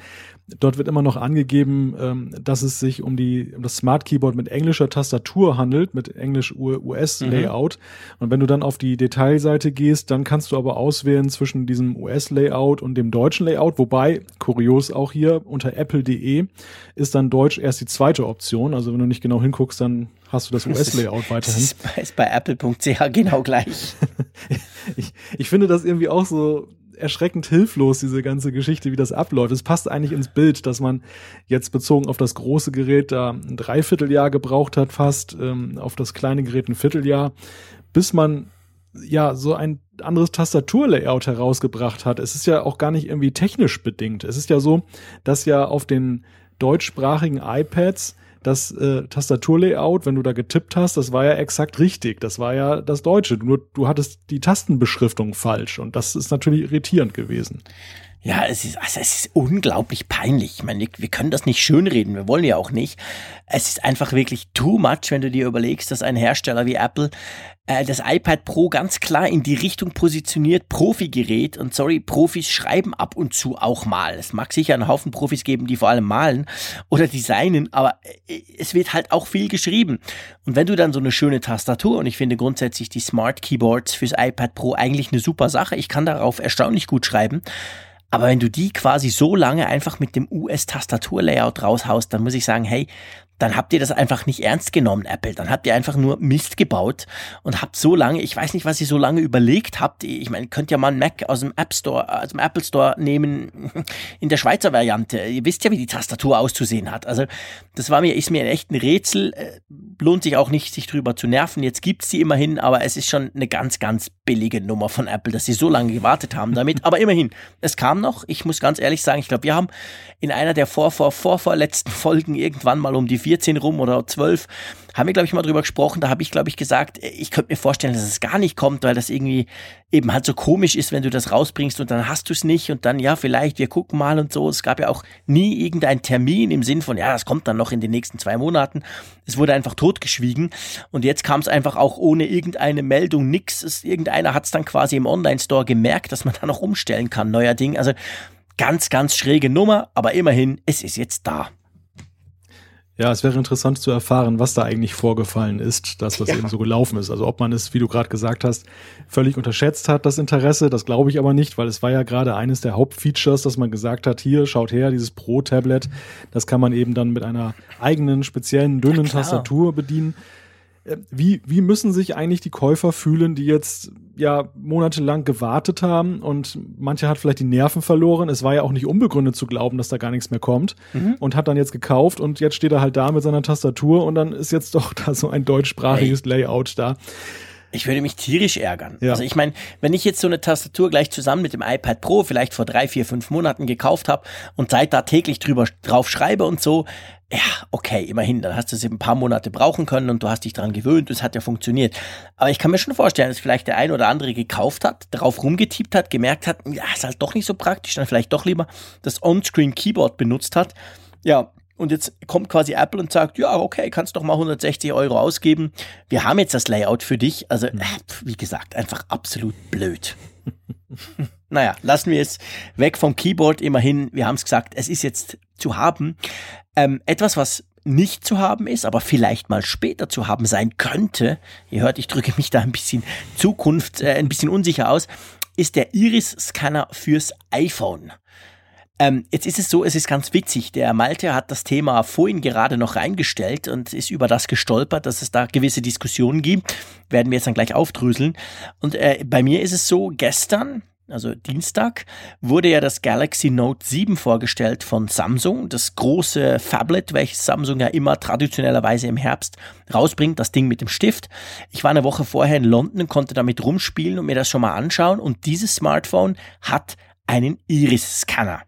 Dort wird immer noch angegeben, ähm, dass es sich um, die, um das Smart Keyboard mit englischer Tastatur handelt, mit Englisch-US-Layout. Mhm. Und wenn du dann auf die Detailseite gehst, dann kannst du aber auswählen zwischen diesem US-Layout und dem deutschen Layout. Wobei, kurios auch hier, unter apple.de ist dann Deutsch erst die zweite Option. Also wenn du nicht genau hinguckst, dann hast du das US-Layout weiterhin. Das ist bei apple.ch genau gleich. ich, ich finde das irgendwie auch so erschreckend hilflos, diese ganze Geschichte, wie das abläuft. Es passt eigentlich ins Bild, dass man jetzt bezogen auf das große Gerät da ein Dreivierteljahr gebraucht hat, fast, ähm, auf das kleine Gerät ein Vierteljahr, bis man ja so ein anderes Tastaturlayout herausgebracht hat. Es ist ja auch gar nicht irgendwie technisch bedingt. Es ist ja so, dass ja auf den deutschsprachigen iPads das äh, Tastaturlayout, wenn du da getippt hast, das war ja exakt richtig. Das war ja das Deutsche. Nur du hattest die Tastenbeschriftung falsch und das ist natürlich irritierend gewesen. Ja, es ist, also es ist unglaublich peinlich. Ich meine, wir können das nicht schönreden, wir wollen ja auch nicht. Es ist einfach wirklich too much, wenn du dir überlegst, dass ein Hersteller wie Apple äh, das iPad Pro ganz klar in die Richtung positioniert, Profi-Gerät. Und sorry, Profis schreiben ab und zu auch mal. Es mag sicher einen Haufen Profis geben, die vor allem malen oder designen, aber äh, es wird halt auch viel geschrieben. Und wenn du dann so eine schöne Tastatur, und ich finde grundsätzlich die Smart Keyboards fürs iPad Pro eigentlich eine super Sache, ich kann darauf erstaunlich gut schreiben, aber wenn du die quasi so lange einfach mit dem US-Tastaturlayout raushaust, dann muss ich sagen, hey, dann habt ihr das einfach nicht ernst genommen, Apple. Dann habt ihr einfach nur Mist gebaut und habt so lange, ich weiß nicht, was ihr so lange überlegt habt. Ich meine, könnt ja mal einen Mac aus dem App Store, aus dem Apple Store nehmen in der Schweizer Variante. Ihr wisst ja, wie die Tastatur auszusehen hat. Also, das war mir, ist mir ein Rätsel. Äh, lohnt sich auch nicht, sich drüber zu nerven. Jetzt gibt's sie immerhin, aber es ist schon eine ganz, ganz billige Nummer von Apple, dass sie so lange gewartet haben damit. Aber immerhin, es kam noch. Ich muss ganz ehrlich sagen, ich glaube, wir haben in einer der vor, vor, vor, vorletzten Folgen irgendwann mal um die 14 rum oder 12 haben wir, glaube ich, mal drüber gesprochen. Da habe ich, glaube ich, gesagt, ich könnte mir vorstellen, dass es gar nicht kommt, weil das irgendwie eben halt so komisch ist, wenn du das rausbringst und dann hast du es nicht und dann, ja, vielleicht, wir gucken mal und so. Es gab ja auch nie irgendeinen Termin im Sinn von, ja, das kommt dann noch in den nächsten zwei Monaten. Es wurde einfach totgeschwiegen und jetzt kam es einfach auch ohne irgendeine Meldung, nix. Es, irgendeiner hat es dann quasi im Online-Store gemerkt, dass man da noch umstellen kann, neuer Ding. Also ganz, ganz schräge Nummer, aber immerhin, es ist jetzt da. Ja, es wäre interessant zu erfahren, was da eigentlich vorgefallen ist, dass das ja. eben so gelaufen ist. Also ob man es, wie du gerade gesagt hast, völlig unterschätzt hat, das Interesse, das glaube ich aber nicht, weil es war ja gerade eines der Hauptfeatures, dass man gesagt hat, hier, schaut her, dieses Pro-Tablet, das kann man eben dann mit einer eigenen, speziellen, dünnen ja, Tastatur bedienen. Wie, wie müssen sich eigentlich die Käufer fühlen, die jetzt ja monatelang gewartet haben und manche hat vielleicht die Nerven verloren. Es war ja auch nicht unbegründet zu glauben, dass da gar nichts mehr kommt mhm. und hat dann jetzt gekauft und jetzt steht er halt da mit seiner Tastatur und dann ist jetzt doch da so ein deutschsprachiges hey. Layout da. Ich würde mich tierisch ärgern. Ja. Also ich meine, wenn ich jetzt so eine Tastatur gleich zusammen mit dem iPad Pro vielleicht vor drei, vier, fünf Monaten gekauft habe und seit da täglich drüber drauf schreibe und so, ja, okay, immerhin, dann hast du es ein paar Monate brauchen können und du hast dich dran gewöhnt und es hat ja funktioniert. Aber ich kann mir schon vorstellen, dass vielleicht der ein oder andere gekauft hat, darauf rumgetippt hat, gemerkt hat, ja, ist halt doch nicht so praktisch, dann vielleicht doch lieber das On-Screen Keyboard benutzt hat. Ja, und jetzt kommt quasi Apple und sagt, ja, okay, kannst doch mal 160 Euro ausgeben. Wir haben jetzt das Layout für dich. Also, äh, wie gesagt, einfach absolut blöd. naja, lassen wir es weg vom Keyboard. Immerhin, wir haben es gesagt, es ist jetzt zu haben. Ähm, etwas, was nicht zu haben ist, aber vielleicht mal später zu haben sein könnte, ihr hört, ich drücke mich da ein bisschen Zukunft, äh, ein bisschen unsicher aus, ist der Iris-Scanner fürs iPhone. Ähm, jetzt ist es so, es ist ganz witzig. Der Malte hat das Thema vorhin gerade noch reingestellt und ist über das gestolpert, dass es da gewisse Diskussionen gibt. Werden wir jetzt dann gleich aufdröseln. Und äh, bei mir ist es so, gestern also Dienstag, wurde ja das Galaxy Note 7 vorgestellt von Samsung, das große Phablet, welches Samsung ja immer traditionellerweise im Herbst rausbringt, das Ding mit dem Stift. Ich war eine Woche vorher in London und konnte damit rumspielen und mir das schon mal anschauen und dieses Smartphone hat einen Iris-Scanner.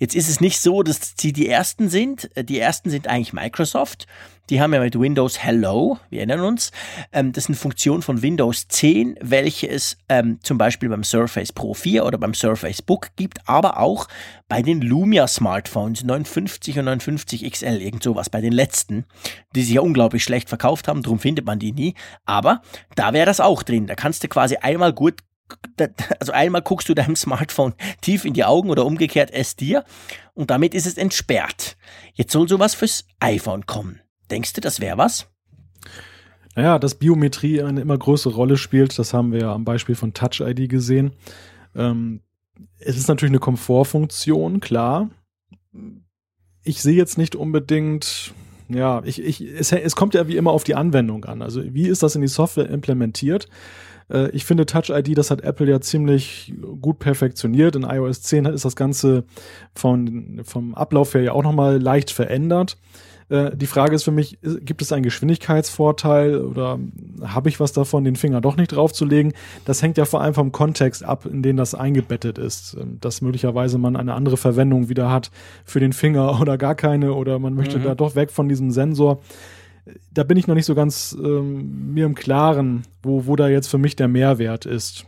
Jetzt ist es nicht so, dass sie die ersten sind. Die ersten sind eigentlich Microsoft. Die haben ja mit Windows Hello, wir erinnern uns, ähm, das ist eine Funktion von Windows 10, welche es ähm, zum Beispiel beim Surface Pro 4 oder beim Surface Book gibt, aber auch bei den Lumia Smartphones 59 und 59 XL, irgend sowas, bei den letzten, die sich ja unglaublich schlecht verkauft haben, darum findet man die nie. Aber da wäre das auch drin. Da kannst du quasi einmal gut also einmal guckst du deinem Smartphone tief in die Augen oder umgekehrt es dir und damit ist es entsperrt. Jetzt soll sowas fürs iPhone kommen. Denkst du, das wäre was? Naja, dass Biometrie eine immer größere Rolle spielt, das haben wir ja am Beispiel von Touch ID gesehen. Ähm, es ist natürlich eine Komfortfunktion, klar. Ich sehe jetzt nicht unbedingt, ja, ich, ich, es, es kommt ja wie immer auf die Anwendung an. Also wie ist das in die Software implementiert? Äh, ich finde Touch ID, das hat Apple ja ziemlich gut perfektioniert. In iOS 10 ist das Ganze von, vom Ablauf her ja auch nochmal leicht verändert. Äh, die Frage ist für mich, gibt es einen Geschwindigkeitsvorteil oder habe ich was davon, den Finger doch nicht draufzulegen? Das hängt ja vor allem vom Kontext ab, in den das eingebettet ist. Ähm, dass möglicherweise man eine andere Verwendung wieder hat für den Finger oder gar keine oder man möchte mhm. da doch weg von diesem Sensor. Da bin ich noch nicht so ganz ähm, mir im Klaren, wo, wo da jetzt für mich der Mehrwert ist.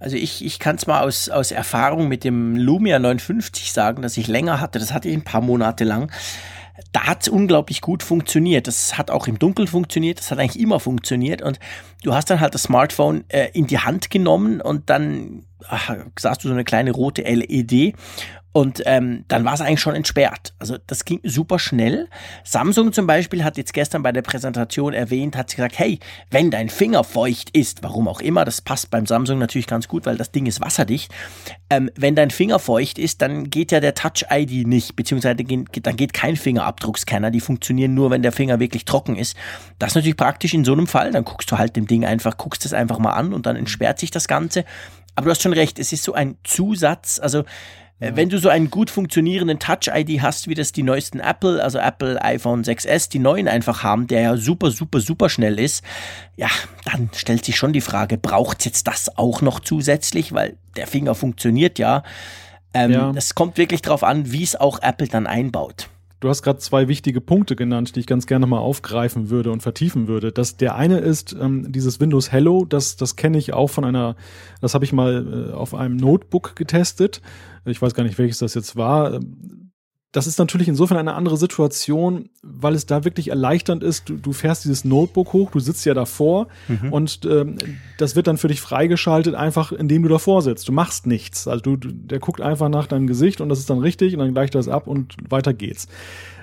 Also ich, ich kann es mal aus, aus Erfahrung mit dem Lumia 950 sagen, dass ich länger hatte. Das hatte ich ein paar Monate lang. Da hat es unglaublich gut funktioniert. Das hat auch im Dunkeln funktioniert. Das hat eigentlich immer funktioniert. Und du hast dann halt das Smartphone äh, in die Hand genommen und dann ach, sahst du so eine kleine rote LED und ähm, dann war es eigentlich schon entsperrt. Also das ging super schnell. Samsung zum Beispiel hat jetzt gestern bei der Präsentation erwähnt, hat gesagt, hey, wenn dein Finger feucht ist, warum auch immer, das passt beim Samsung natürlich ganz gut, weil das Ding ist wasserdicht. Ähm, wenn dein Finger feucht ist, dann geht ja der Touch-ID nicht, beziehungsweise dann geht kein Fingerabdruckscanner. Die funktionieren nur, wenn der Finger wirklich trocken ist. Das ist natürlich praktisch in so einem Fall. Dann guckst du halt dem Ding einfach, guckst es einfach mal an und dann entsperrt sich das Ganze. Aber du hast schon recht, es ist so ein Zusatz, also äh, wenn du so einen gut funktionierenden Touch-ID hast, wie das die neuesten Apple, also Apple iPhone 6S, die neuen einfach haben, der ja super, super, super schnell ist, ja, dann stellt sich schon die Frage, braucht jetzt das auch noch zusätzlich, weil der Finger funktioniert ja. Ähm, ja. Es kommt wirklich darauf an, wie es auch Apple dann einbaut. Du hast gerade zwei wichtige Punkte genannt, die ich ganz gerne mal aufgreifen würde und vertiefen würde. Das, der eine ist ähm, dieses Windows Hello, das, das kenne ich auch von einer, das habe ich mal äh, auf einem Notebook getestet. Ich weiß gar nicht, welches das jetzt war das ist natürlich insofern eine andere Situation, weil es da wirklich erleichternd ist. Du, du fährst dieses Notebook hoch, du sitzt ja davor mhm. und ähm, das wird dann für dich freigeschaltet, einfach indem du davor sitzt. Du machst nichts. Also du, der guckt einfach nach deinem Gesicht und das ist dann richtig und dann gleicht das ab und weiter geht's.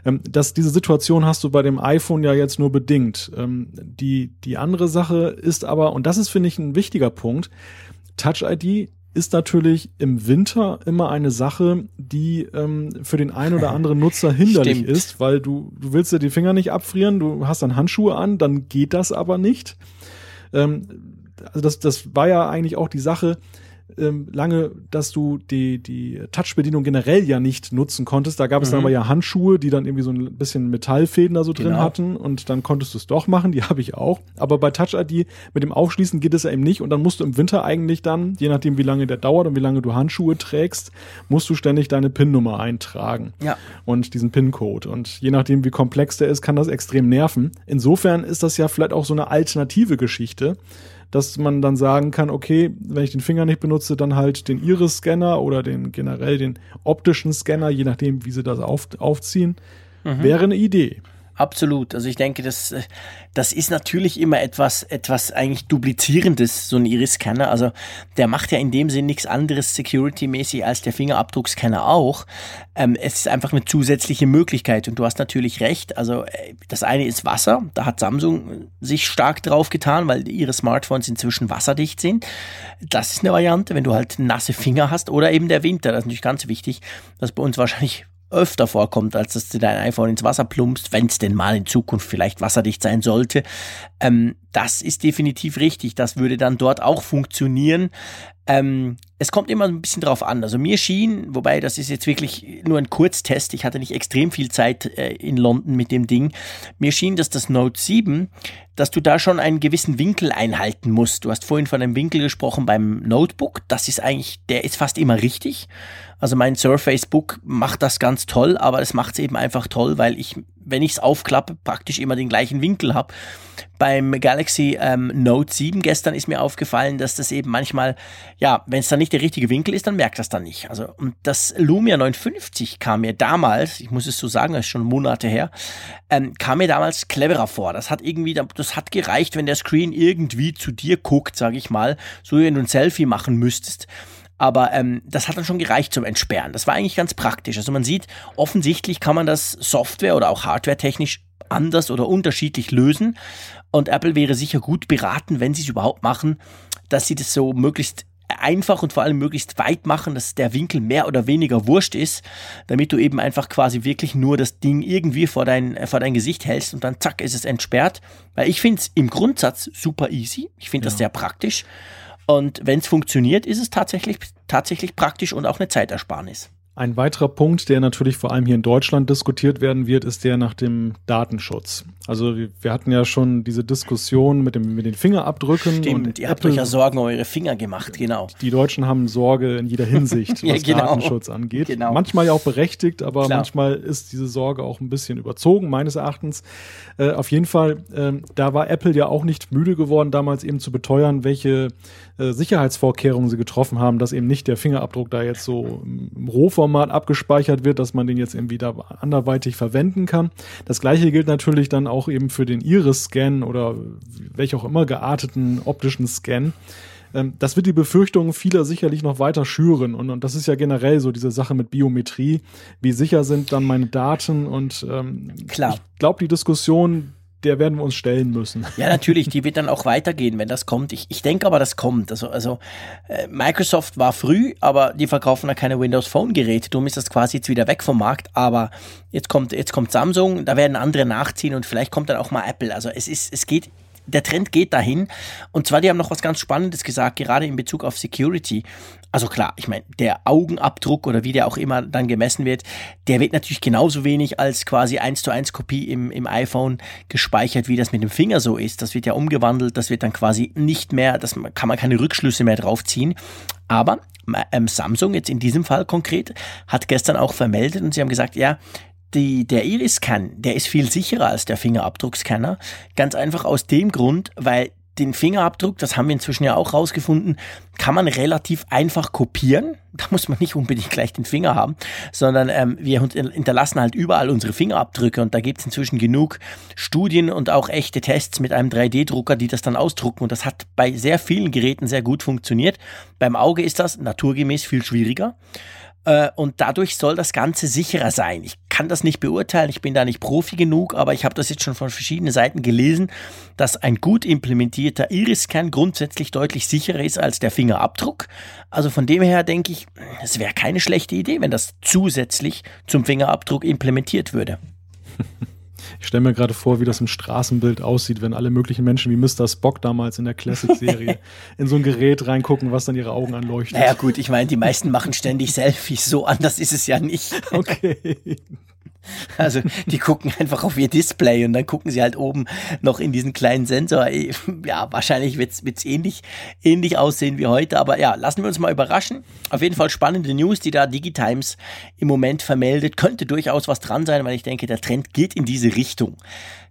Ähm, das, diese Situation hast du bei dem iPhone ja jetzt nur bedingt. Ähm, die, die andere Sache ist aber, und das ist, finde ich, ein wichtiger Punkt, Touch ID ist natürlich im Winter immer eine Sache, die ähm, für den einen oder anderen Nutzer hinderlich Stimmt. ist, weil du, du willst dir die Finger nicht abfrieren, du hast dann Handschuhe an, dann geht das aber nicht. Ähm, also das, das war ja eigentlich auch die Sache, ähm, lange, dass du die, die Touch-Bedienung generell ja nicht nutzen konntest. Da gab es mhm. dann aber ja Handschuhe, die dann irgendwie so ein bisschen Metallfäden da so drin genau. hatten und dann konntest du es doch machen, die habe ich auch. Aber bei Touch-ID mit dem Aufschließen geht es ja eben nicht und dann musst du im Winter eigentlich dann, je nachdem wie lange der dauert und wie lange du Handschuhe trägst, musst du ständig deine PIN-Nummer eintragen. Ja. Und diesen PIN-Code. Und je nachdem wie komplex der ist, kann das extrem nerven. Insofern ist das ja vielleicht auch so eine alternative Geschichte dass man dann sagen kann, okay, wenn ich den Finger nicht benutze, dann halt den Iris-Scanner oder den generell den optischen Scanner, je nachdem, wie sie das auf, aufziehen, mhm. wäre eine Idee. Absolut. Also ich denke, das, das ist natürlich immer etwas, etwas eigentlich duplizierendes, so ein Iris-Scanner. Also der macht ja in dem Sinn nichts anderes security-mäßig als der Fingerabdruckscanner auch. Ähm, es ist einfach eine zusätzliche Möglichkeit und du hast natürlich recht. Also äh, das eine ist Wasser. Da hat Samsung sich stark drauf getan, weil ihre Smartphones inzwischen wasserdicht sind. Das ist eine Variante, wenn du halt nasse Finger hast oder eben der Winter. Das ist natürlich ganz wichtig. Das ist bei uns wahrscheinlich öfter vorkommt, als dass du dein iPhone ins Wasser plumpst, wenn es denn mal in Zukunft vielleicht wasserdicht sein sollte. Ähm, das ist definitiv richtig. Das würde dann dort auch funktionieren. Ähm, es kommt immer ein bisschen drauf an. Also mir schien, wobei das ist jetzt wirklich nur ein Kurztest, ich hatte nicht extrem viel Zeit äh, in London mit dem Ding. Mir schien, dass das Note 7, dass du da schon einen gewissen Winkel einhalten musst. Du hast vorhin von einem Winkel gesprochen beim Notebook. Das ist eigentlich, der ist fast immer richtig. Also mein Surface Book macht das ganz toll, aber es macht es eben einfach toll, weil ich, wenn ich es aufklappe, praktisch immer den gleichen Winkel habe. Beim Galaxy ähm, Note 7 gestern ist mir aufgefallen, dass das eben manchmal, ja, wenn es dann nicht der richtige Winkel ist, dann merkt das dann nicht. Also und das Lumia 950 kam mir damals, ich muss es so sagen, das ist schon Monate her, ähm, kam mir damals cleverer vor. Das hat irgendwie, das hat gereicht, wenn der Screen irgendwie zu dir guckt, sage ich mal, so wie wenn du ein Selfie machen müsstest. Aber ähm, das hat dann schon gereicht zum Entsperren. Das war eigentlich ganz praktisch. Also man sieht, offensichtlich kann man das Software oder auch Hardware technisch anders oder unterschiedlich lösen. Und Apple wäre sicher gut beraten, wenn sie es überhaupt machen, dass sie das so möglichst einfach und vor allem möglichst weit machen, dass der Winkel mehr oder weniger wurscht ist, damit du eben einfach quasi wirklich nur das Ding irgendwie vor dein, vor dein Gesicht hältst und dann zack ist es entsperrt. Weil ich finde es im Grundsatz super easy. Ich finde ja. das sehr praktisch. Und wenn es funktioniert, ist es tatsächlich, tatsächlich praktisch und auch eine Zeitersparnis. Ein weiterer Punkt, der natürlich vor allem hier in Deutschland diskutiert werden wird, ist der nach dem Datenschutz. Also wir hatten ja schon diese Diskussion mit, dem, mit den Fingerabdrücken. Stimmt, und ihr habt euch ja Sorgen um eure Finger gemacht, genau. Die Deutschen haben Sorge in jeder Hinsicht, was ja, genau. Datenschutz angeht. Genau. Manchmal ja auch berechtigt, aber Klar. manchmal ist diese Sorge auch ein bisschen überzogen, meines Erachtens. Äh, auf jeden Fall, äh, da war Apple ja auch nicht müde geworden, damals eben zu beteuern, welche äh, Sicherheitsvorkehrungen sie getroffen haben, dass eben nicht der Fingerabdruck da jetzt so im Rohformat abgespeichert wird, dass man den jetzt irgendwie da anderweitig verwenden kann. Das gleiche gilt natürlich dann auch eben für den Iris-Scan oder welch auch immer gearteten optischen Scan ähm, das wird die Befürchtungen vieler sicherlich noch weiter schüren. Und, und, das ist ja generell so diese Sache mit Biometrie. Wie sicher sind dann meine Daten? Und ähm, Klar. ich glaube, die Diskussion, der werden wir uns stellen müssen. Ja, natürlich, die wird dann auch weitergehen, wenn das kommt. Ich, ich denke aber, das kommt. Also, also äh, Microsoft war früh, aber die verkaufen da keine Windows Phone Geräte. Darum ist das quasi jetzt wieder weg vom Markt. Aber jetzt kommt, jetzt kommt Samsung, da werden andere nachziehen und vielleicht kommt dann auch mal Apple. Also es ist, es geht der Trend geht dahin. Und zwar, die haben noch was ganz Spannendes gesagt, gerade in Bezug auf Security. Also klar, ich meine, der Augenabdruck oder wie der auch immer dann gemessen wird, der wird natürlich genauso wenig als quasi 1 zu 1 Kopie im, im iPhone gespeichert, wie das mit dem Finger so ist. Das wird ja umgewandelt, das wird dann quasi nicht mehr, das kann man keine Rückschlüsse mehr drauf ziehen. Aber ähm, Samsung jetzt in diesem Fall konkret hat gestern auch vermeldet und sie haben gesagt, ja, die, der Iris-Scan, der ist viel sicherer als der Fingerabdruckscanner. Ganz einfach aus dem Grund, weil den Fingerabdruck, das haben wir inzwischen ja auch rausgefunden, kann man relativ einfach kopieren. Da muss man nicht unbedingt gleich den Finger haben, sondern ähm, wir hinterlassen halt überall unsere Fingerabdrücke und da gibt es inzwischen genug Studien und auch echte Tests mit einem 3D-Drucker, die das dann ausdrucken und das hat bei sehr vielen Geräten sehr gut funktioniert. Beim Auge ist das naturgemäß viel schwieriger. Äh, und dadurch soll das Ganze sicherer sein. Ich kann das nicht beurteilen, ich bin da nicht Profi genug, aber ich habe das jetzt schon von verschiedenen Seiten gelesen, dass ein gut implementierter Iris-Scan grundsätzlich deutlich sicherer ist als der Fingerabdruck. Also von dem her denke ich, es wäre keine schlechte Idee, wenn das zusätzlich zum Fingerabdruck implementiert würde. Ich stelle mir gerade vor, wie das im Straßenbild aussieht, wenn alle möglichen Menschen wie Mr. Spock damals in der Classic-Serie in so ein Gerät reingucken, was dann ihre Augen anleuchtet. Naja gut, ich meine, die meisten machen ständig Selfies, so anders ist es ja nicht. Okay. Also die gucken einfach auf ihr Display und dann gucken sie halt oben noch in diesen kleinen Sensor. Ja, wahrscheinlich wird es ähnlich, ähnlich aussehen wie heute. Aber ja, lassen wir uns mal überraschen. Auf jeden Fall spannende News, die da Digitimes im Moment vermeldet. Könnte durchaus was dran sein, weil ich denke, der Trend geht in diese Richtung.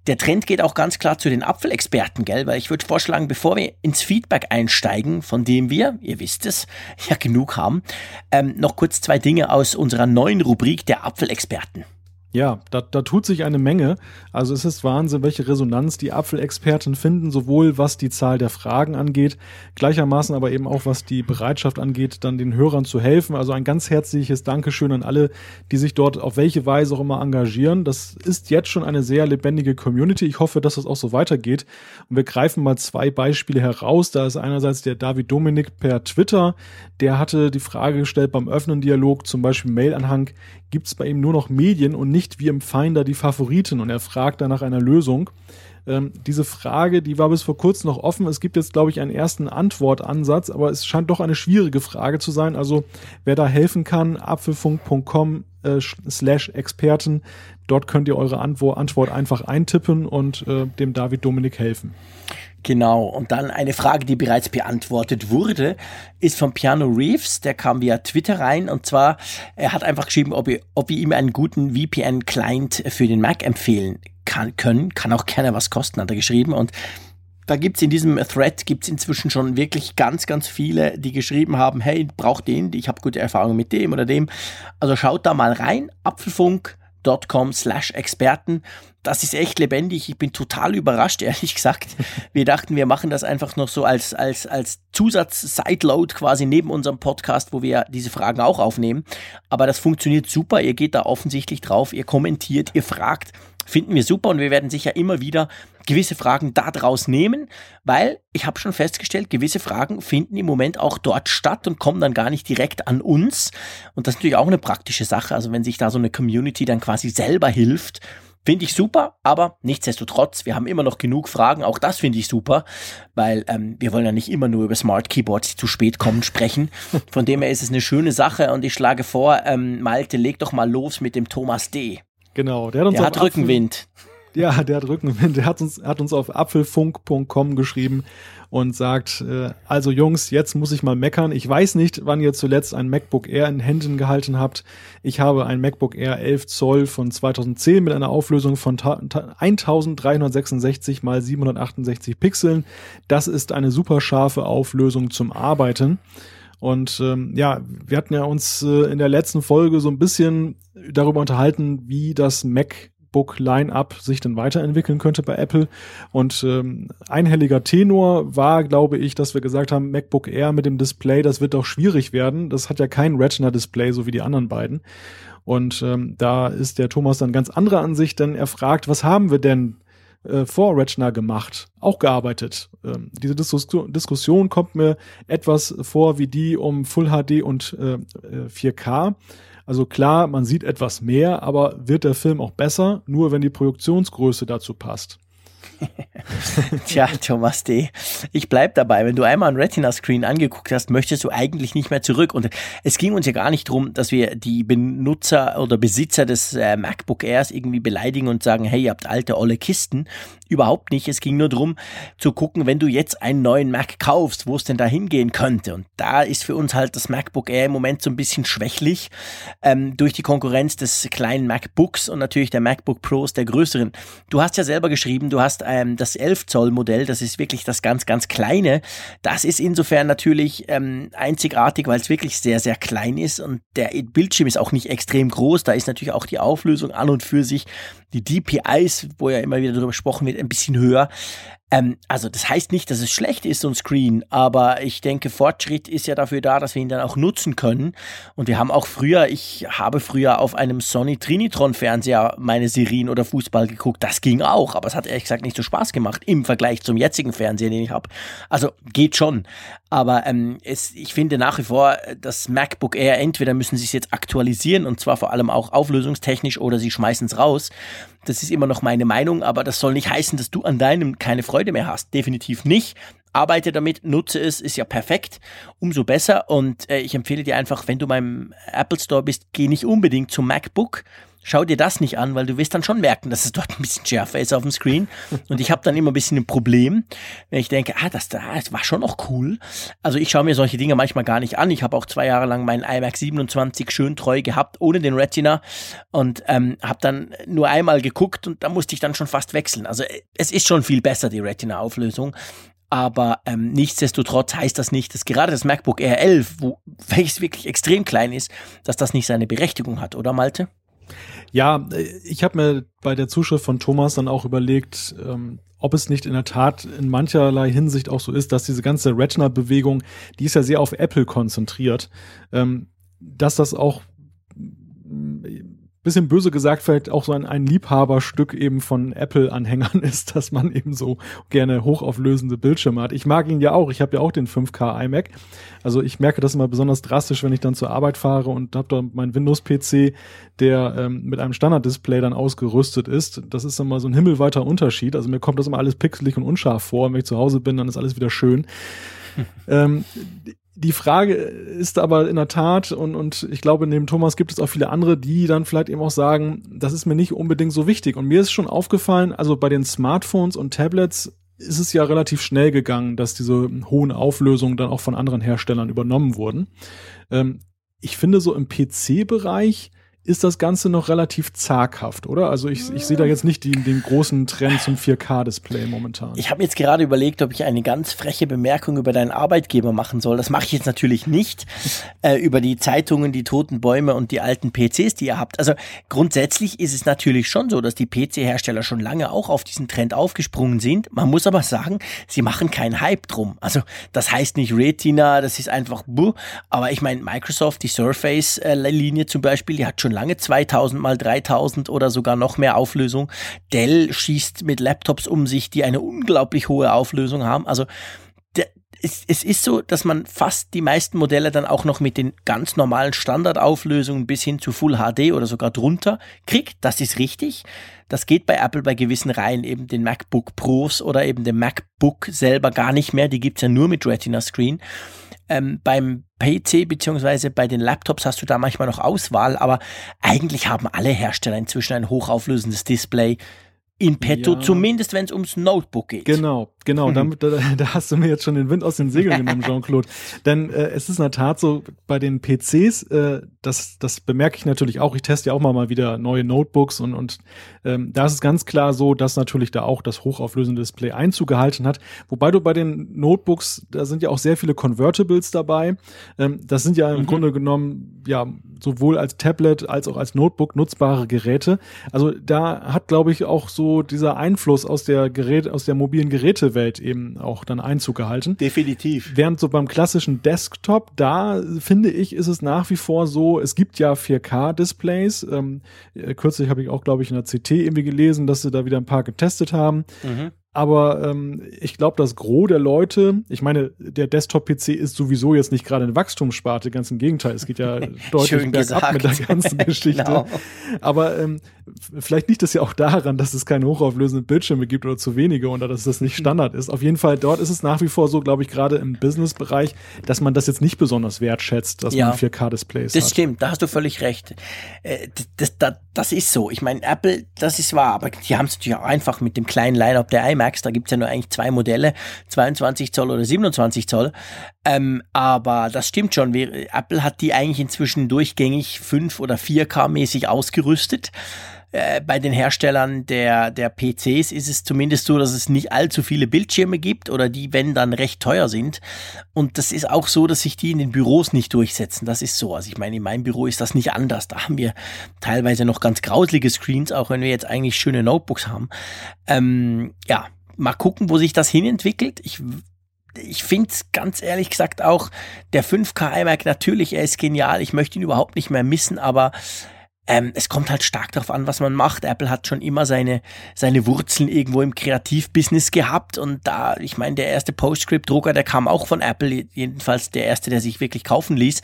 Der Trend geht auch ganz klar zu den Apfelexperten, gell? Weil ich würde vorschlagen, bevor wir ins Feedback einsteigen, von dem wir, ihr wisst es, ja genug haben, ähm, noch kurz zwei Dinge aus unserer neuen Rubrik der Apfelexperten. Ja, da, da tut sich eine Menge. Also es ist Wahnsinn, welche Resonanz die Apfelexperten finden, sowohl was die Zahl der Fragen angeht, gleichermaßen aber eben auch was die Bereitschaft angeht, dann den Hörern zu helfen. Also ein ganz herzliches Dankeschön an alle, die sich dort auf welche Weise auch immer engagieren. Das ist jetzt schon eine sehr lebendige Community. Ich hoffe, dass das auch so weitergeht. Und wir greifen mal zwei Beispiele heraus. Da ist einerseits der David Dominik per Twitter, der hatte die Frage gestellt beim Öffnen Dialog, zum Beispiel Mailanhang, gibt es bei ihm nur noch Medien und nicht wie im Finder die Favoriten und er fragt dann nach einer Lösung. Ähm, diese Frage, die war bis vor kurzem noch offen. Es gibt jetzt, glaube ich, einen ersten Antwortansatz, aber es scheint doch eine schwierige Frage zu sein. Also wer da helfen kann, apfelfunk.com äh, slash Experten, dort könnt ihr eure Antwort einfach eintippen und äh, dem David Dominik helfen. Genau, und dann eine Frage, die bereits beantwortet wurde, ist von Piano Reeves, der kam via Twitter rein. Und zwar, er hat einfach geschrieben, ob, wir, ob wir ihm einen guten VPN-Client für den Mac empfehlen kann, können, kann auch gerne was kosten, hat er geschrieben. Und da gibt's in diesem Thread gibt's inzwischen schon wirklich ganz, ganz viele, die geschrieben haben, hey, braucht den, ich habe gute Erfahrungen mit dem oder dem. Also schaut da mal rein, apfelfunk.com slash Experten das ist echt lebendig. Ich bin total überrascht, ehrlich gesagt. Wir dachten, wir machen das einfach noch so als, als, als Zusatz-Sideload quasi neben unserem Podcast, wo wir diese Fragen auch aufnehmen. Aber das funktioniert super. Ihr geht da offensichtlich drauf, ihr kommentiert, ihr fragt. Finden wir super und wir werden sicher immer wieder gewisse Fragen da draus nehmen, weil ich habe schon festgestellt, gewisse Fragen finden im Moment auch dort statt und kommen dann gar nicht direkt an uns. Und das ist natürlich auch eine praktische Sache. Also wenn sich da so eine Community dann quasi selber hilft, Finde ich super, aber nichtsdestotrotz, wir haben immer noch genug Fragen. Auch das finde ich super, weil ähm, wir wollen ja nicht immer nur über Smart Keyboards, die zu spät kommen, sprechen. Von dem her ist es eine schöne Sache und ich schlage vor, ähm, Malte, leg doch mal los mit dem Thomas D. Genau, der hat uns der hat Rückenwind. Ja, der hat Rückenwind. Der hat uns, hat uns auf apfelfunk.com geschrieben und sagt, äh, also Jungs, jetzt muss ich mal meckern. Ich weiß nicht, wann ihr zuletzt ein MacBook Air in Händen gehalten habt. Ich habe ein MacBook Air 11 Zoll von 2010 mit einer Auflösung von 1366 mal 768 Pixeln. Das ist eine super scharfe Auflösung zum Arbeiten. Und ähm, ja, wir hatten ja uns äh, in der letzten Folge so ein bisschen darüber unterhalten, wie das Mac MacBook Line-up sich denn weiterentwickeln könnte bei Apple. Und ähm, einhelliger Tenor war, glaube ich, dass wir gesagt haben, MacBook Air mit dem Display, das wird doch schwierig werden. Das hat ja kein Retina-Display, so wie die anderen beiden. Und ähm, da ist der Thomas dann ganz anderer Ansicht, denn er fragt, was haben wir denn äh, vor Retina gemacht, auch gearbeitet. Ähm, diese Diskus Diskussion kommt mir etwas vor wie die um Full HD und äh, 4K. Also klar, man sieht etwas mehr, aber wird der Film auch besser, nur wenn die Produktionsgröße dazu passt. Tja, Thomas D., ich bleib dabei. Wenn du einmal ein Retina-Screen angeguckt hast, möchtest du eigentlich nicht mehr zurück. Und es ging uns ja gar nicht darum, dass wir die Benutzer oder Besitzer des äh, MacBook Airs irgendwie beleidigen und sagen, hey, ihr habt alte, olle Kisten. Überhaupt nicht. Es ging nur darum, zu gucken, wenn du jetzt einen neuen Mac kaufst, wo es denn da hingehen könnte. Und da ist für uns halt das MacBook Air im Moment so ein bisschen schwächlich ähm, durch die Konkurrenz des kleinen MacBooks und natürlich der MacBook Pros, der größeren. Du hast ja selber geschrieben, du hast ähm, das 11 Zoll Modell, das ist wirklich das ganz, ganz kleine. Das ist insofern natürlich ähm, einzigartig, weil es wirklich sehr, sehr klein ist und der Bildschirm ist auch nicht extrem groß. Da ist natürlich auch die Auflösung an und für sich die DPIs, wo ja immer wieder darüber gesprochen wird, ein bisschen höher. Ähm, also das heißt nicht, dass es schlecht ist, so ein Screen, aber ich denke, Fortschritt ist ja dafür da, dass wir ihn dann auch nutzen können. Und wir haben auch früher, ich habe früher auf einem Sony Trinitron Fernseher meine Serien oder Fußball geguckt. Das ging auch, aber es hat ehrlich gesagt nicht so Spaß gemacht im Vergleich zum jetzigen Fernseher, den ich habe. Also geht schon. Aber ähm, es, ich finde nach wie vor, das MacBook Air, entweder müssen sie es jetzt aktualisieren und zwar vor allem auch auflösungstechnisch oder sie schmeißen es raus. Das ist immer noch meine Meinung, aber das soll nicht heißen, dass du an deinem keine Freude mehr hast. Definitiv nicht. Arbeite damit, nutze es, ist ja perfekt. Umso besser. Und äh, ich empfehle dir einfach, wenn du beim Apple Store bist, geh nicht unbedingt zum MacBook, schau dir das nicht an, weil du wirst dann schon merken, dass es dort ein bisschen schärfer ist auf dem Screen. Und ich habe dann immer ein bisschen ein Problem, wenn ich denke, ah, das, das war schon noch cool. Also ich schaue mir solche Dinge manchmal gar nicht an. Ich habe auch zwei Jahre lang meinen iMac 27 schön treu gehabt, ohne den Retina. Und ähm, habe dann nur einmal geguckt und da musste ich dann schon fast wechseln. Also es ist schon viel besser, die Retina-Auflösung. Aber ähm, nichtsdestotrotz heißt das nicht, dass gerade das MacBook Air 11, wo, welches wirklich extrem klein ist, dass das nicht seine Berechtigung hat, oder Malte? Ja, ich habe mir bei der Zuschrift von Thomas dann auch überlegt, ähm, ob es nicht in der Tat in mancherlei Hinsicht auch so ist, dass diese ganze Retina-Bewegung, die ist ja sehr auf Apple konzentriert, ähm, dass das auch bisschen böse gesagt vielleicht auch so ein, ein Liebhaberstück eben von Apple-Anhängern ist, dass man eben so gerne hochauflösende Bildschirme hat. Ich mag ihn ja auch. Ich habe ja auch den 5K iMac. Also ich merke das immer besonders drastisch, wenn ich dann zur Arbeit fahre und habe da meinen Windows-PC, der ähm, mit einem Standard-Display dann ausgerüstet ist. Das ist immer so ein himmelweiter Unterschied. Also mir kommt das immer alles pixelig und unscharf vor. wenn ich zu Hause bin, dann ist alles wieder schön. ähm, die Frage ist aber in der Tat, und, und ich glaube, neben Thomas gibt es auch viele andere, die dann vielleicht eben auch sagen, das ist mir nicht unbedingt so wichtig. Und mir ist schon aufgefallen, also bei den Smartphones und Tablets ist es ja relativ schnell gegangen, dass diese hohen Auflösungen dann auch von anderen Herstellern übernommen wurden. Ähm, ich finde so im PC-Bereich ist das Ganze noch relativ zaghaft, oder? Also ich, ich sehe da jetzt nicht den, den großen Trend zum 4K-Display momentan. Ich habe jetzt gerade überlegt, ob ich eine ganz freche Bemerkung über deinen Arbeitgeber machen soll. Das mache ich jetzt natürlich nicht. Äh, über die Zeitungen, die toten Bäume und die alten PCs, die ihr habt. Also grundsätzlich ist es natürlich schon so, dass die PC-Hersteller schon lange auch auf diesen Trend aufgesprungen sind. Man muss aber sagen, sie machen keinen Hype drum. Also das heißt nicht Retina, das ist einfach buh. Aber ich meine, Microsoft, die Surface-Linie zum Beispiel, die hat schon lange 2000 mal 3000 oder sogar noch mehr Auflösung. Dell schießt mit Laptops um sich, die eine unglaublich hohe Auflösung haben. Also es, es ist so, dass man fast die meisten Modelle dann auch noch mit den ganz normalen Standardauflösungen bis hin zu Full HD oder sogar drunter kriegt. Das ist richtig. Das geht bei Apple bei gewissen Reihen, eben den MacBook Pros oder eben dem MacBook selber gar nicht mehr. Die gibt's ja nur mit Retina Screen. Ähm, beim PC beziehungsweise bei den Laptops hast du da manchmal noch Auswahl, aber eigentlich haben alle Hersteller inzwischen ein hochauflösendes Display in petto, ja. zumindest wenn es ums Notebook geht. Genau, genau. Mhm. Damit, da, da, hast du mir jetzt schon den Wind aus den Segeln genommen, Jean-Claude. Denn äh, es ist in der Tat so, bei den PCs, äh, das, das bemerke ich natürlich auch, ich teste ja auch mal, mal wieder neue Notebooks und, und ähm, da ist es ganz klar so, dass natürlich da auch das hochauflösende Display Einzug gehalten hat. Wobei du bei den Notebooks, da sind ja auch sehr viele Convertibles dabei. Ähm, das sind ja im mhm. Grunde genommen, ja, sowohl als Tablet als auch als Notebook nutzbare Geräte. Also da hat, glaube ich, auch so dieser Einfluss aus der Gerät, aus der mobilen Gerätewelt eben auch dann Einzug gehalten. Definitiv. Während so beim klassischen Desktop, da finde ich, ist es nach wie vor so, es gibt ja 4K-Displays. Ähm, äh, kürzlich habe ich auch, glaube ich, in der CT irgendwie gelesen, dass sie da wieder ein paar getestet haben. Mhm. Aber ähm, ich glaube, das Gros der Leute, ich meine, der Desktop-PC ist sowieso jetzt nicht gerade eine Wachstumssparte, ganz im Gegenteil, es geht ja deutlich bergab mit der ganzen Geschichte. genau. Aber ähm, vielleicht liegt es ja auch daran, dass es keine hochauflösenden Bildschirme gibt oder zu wenige oder dass das nicht Standard ist. Auf jeden Fall, dort ist es nach wie vor so, glaube ich, gerade im Business-Bereich, dass man das jetzt nicht besonders wertschätzt, dass ja, man 4K-Displays hat. Das stimmt, da hast du völlig recht. Äh, das, das, das ist so. Ich meine, Apple, das ist wahr, aber die haben es natürlich auch einfach mit dem kleinen Line-Up der iMac Max, da gibt's ja nur eigentlich zwei Modelle, 22 Zoll oder 27 Zoll. Ähm, aber das stimmt schon. Apple hat die eigentlich inzwischen durchgängig 5 oder 4K mäßig ausgerüstet äh, bei den Herstellern der, der PCs ist es zumindest so, dass es nicht allzu viele Bildschirme gibt oder die, wenn dann, recht teuer sind. Und das ist auch so, dass sich die in den Büros nicht durchsetzen. Das ist so. Also ich meine, in meinem Büro ist das nicht anders. Da haben wir teilweise noch ganz grauslige Screens, auch wenn wir jetzt eigentlich schöne Notebooks haben. Ähm, ja, mal gucken, wo sich das hinentwickelt. Ich ich finde es ganz ehrlich gesagt auch, der 5K iMac natürlich, er ist genial, ich möchte ihn überhaupt nicht mehr missen, aber ähm, es kommt halt stark darauf an, was man macht. Apple hat schon immer seine, seine Wurzeln irgendwo im Kreativbusiness gehabt und da, ich meine, der erste PostScript-Drucker, der kam auch von Apple, jedenfalls der erste, der sich wirklich kaufen ließ,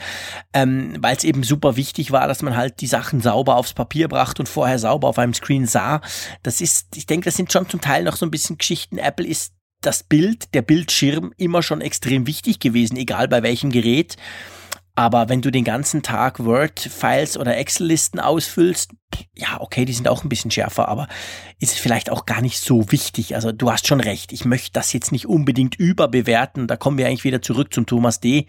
ähm, weil es eben super wichtig war, dass man halt die Sachen sauber aufs Papier brachte und vorher sauber auf einem Screen sah. Das ist, ich denke, das sind schon zum Teil noch so ein bisschen Geschichten. Apple ist das Bild, der Bildschirm immer schon extrem wichtig gewesen, egal bei welchem Gerät. Aber wenn du den ganzen Tag Word-Files oder Excel-Listen ausfüllst, ja, okay, die sind auch ein bisschen schärfer, aber ist es vielleicht auch gar nicht so wichtig. Also du hast schon recht. Ich möchte das jetzt nicht unbedingt überbewerten. Da kommen wir eigentlich wieder zurück zum Thomas D.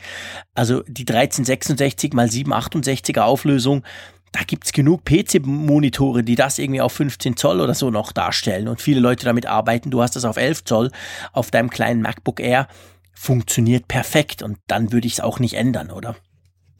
Also die 1366 mal 768er Auflösung, da gibt's genug PC-Monitore, die das irgendwie auf 15 Zoll oder so noch darstellen und viele Leute damit arbeiten. Du hast das auf 11 Zoll auf deinem kleinen MacBook Air. Funktioniert perfekt und dann würde ich es auch nicht ändern, oder?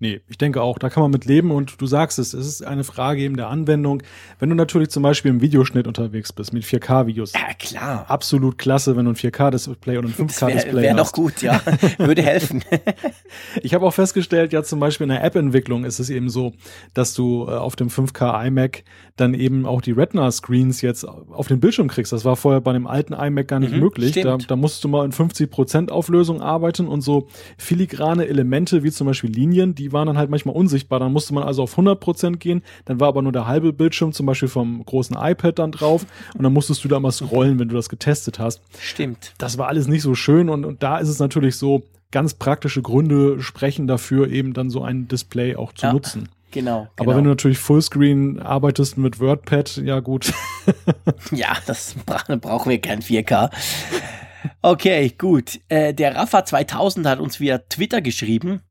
Nee, ich denke auch, da kann man mit leben und du sagst es, es ist eine Frage eben der Anwendung. Wenn du natürlich zum Beispiel im Videoschnitt unterwegs bist, mit 4K-Videos. Ja, klar. Absolut klasse, wenn du ein 4K-Display oder ein 5K-Display hast. Wäre doch gut, ja. Würde helfen. ich habe auch festgestellt, ja zum Beispiel in der App-Entwicklung ist es eben so, dass du äh, auf dem 5K iMac dann eben auch die Retina-Screens jetzt auf den Bildschirm kriegst. Das war vorher bei dem alten iMac gar nicht mhm, möglich. Da, da musst du mal in 50% Auflösung arbeiten und so filigrane Elemente wie zum Beispiel Linien, die die waren dann halt manchmal unsichtbar. Dann musste man also auf 100% gehen. Dann war aber nur der halbe Bildschirm zum Beispiel vom großen iPad dann drauf. Und dann musstest du da mal scrollen, wenn du das getestet hast. Stimmt. Das war alles nicht so schön. Und, und da ist es natürlich so, ganz praktische Gründe sprechen dafür, eben dann so ein Display auch zu ja. nutzen. Genau, Aber genau. wenn du natürlich Fullscreen arbeitest mit WordPad, ja gut. ja, das brauchen wir kein 4K. Okay, gut. Äh, der Rafa 2000 hat uns via Twitter geschrieben.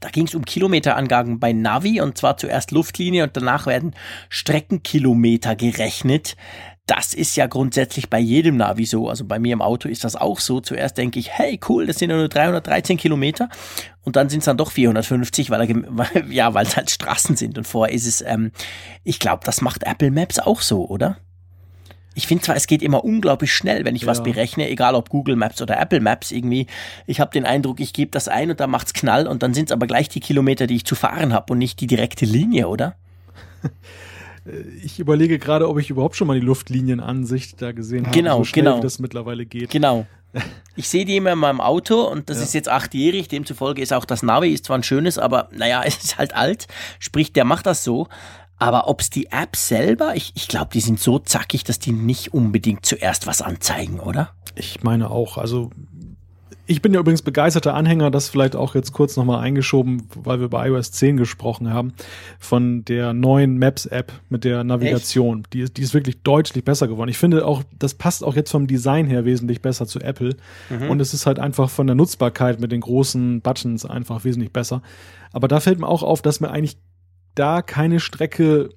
Da ging es um Kilometerangaben bei Navi und zwar zuerst Luftlinie und danach werden Streckenkilometer gerechnet. Das ist ja grundsätzlich bei jedem Navi so. Also bei mir im Auto ist das auch so. Zuerst denke ich, hey, cool, das sind nur 313 Kilometer. Und dann sind es dann doch 450, weil, er, ja, weil es halt Straßen sind. Und vorher ist es, ähm, ich glaube, das macht Apple Maps auch so, oder? Ich finde zwar, es geht immer unglaublich schnell, wenn ich ja. was berechne, egal ob Google Maps oder Apple Maps irgendwie. Ich habe den Eindruck, ich gebe das ein und dann macht's Knall und dann sind es aber gleich die Kilometer, die ich zu fahren habe und nicht die direkte Linie, oder? Ich überlege gerade, ob ich überhaupt schon mal die Luftlinienansicht da gesehen habe, genau, so schnell genau. wie das mittlerweile geht. Genau. Ich sehe die immer in meinem Auto und das ja. ist jetzt achtjährig, demzufolge ist auch das Navi, ist zwar ein schönes, aber naja, es ist halt alt. Sprich, der macht das so. Aber ob es die App selber, ich, ich glaube, die sind so zackig, dass die nicht unbedingt zuerst was anzeigen, oder? Ich meine auch. Also ich bin ja übrigens begeisterter Anhänger, das vielleicht auch jetzt kurz nochmal eingeschoben, weil wir bei iOS 10 gesprochen haben, von der neuen Maps-App mit der Navigation. Die ist, die ist wirklich deutlich besser geworden. Ich finde auch, das passt auch jetzt vom Design her wesentlich besser zu Apple. Mhm. Und es ist halt einfach von der Nutzbarkeit mit den großen Buttons einfach wesentlich besser. Aber da fällt mir auch auf, dass mir eigentlich da keine Strecke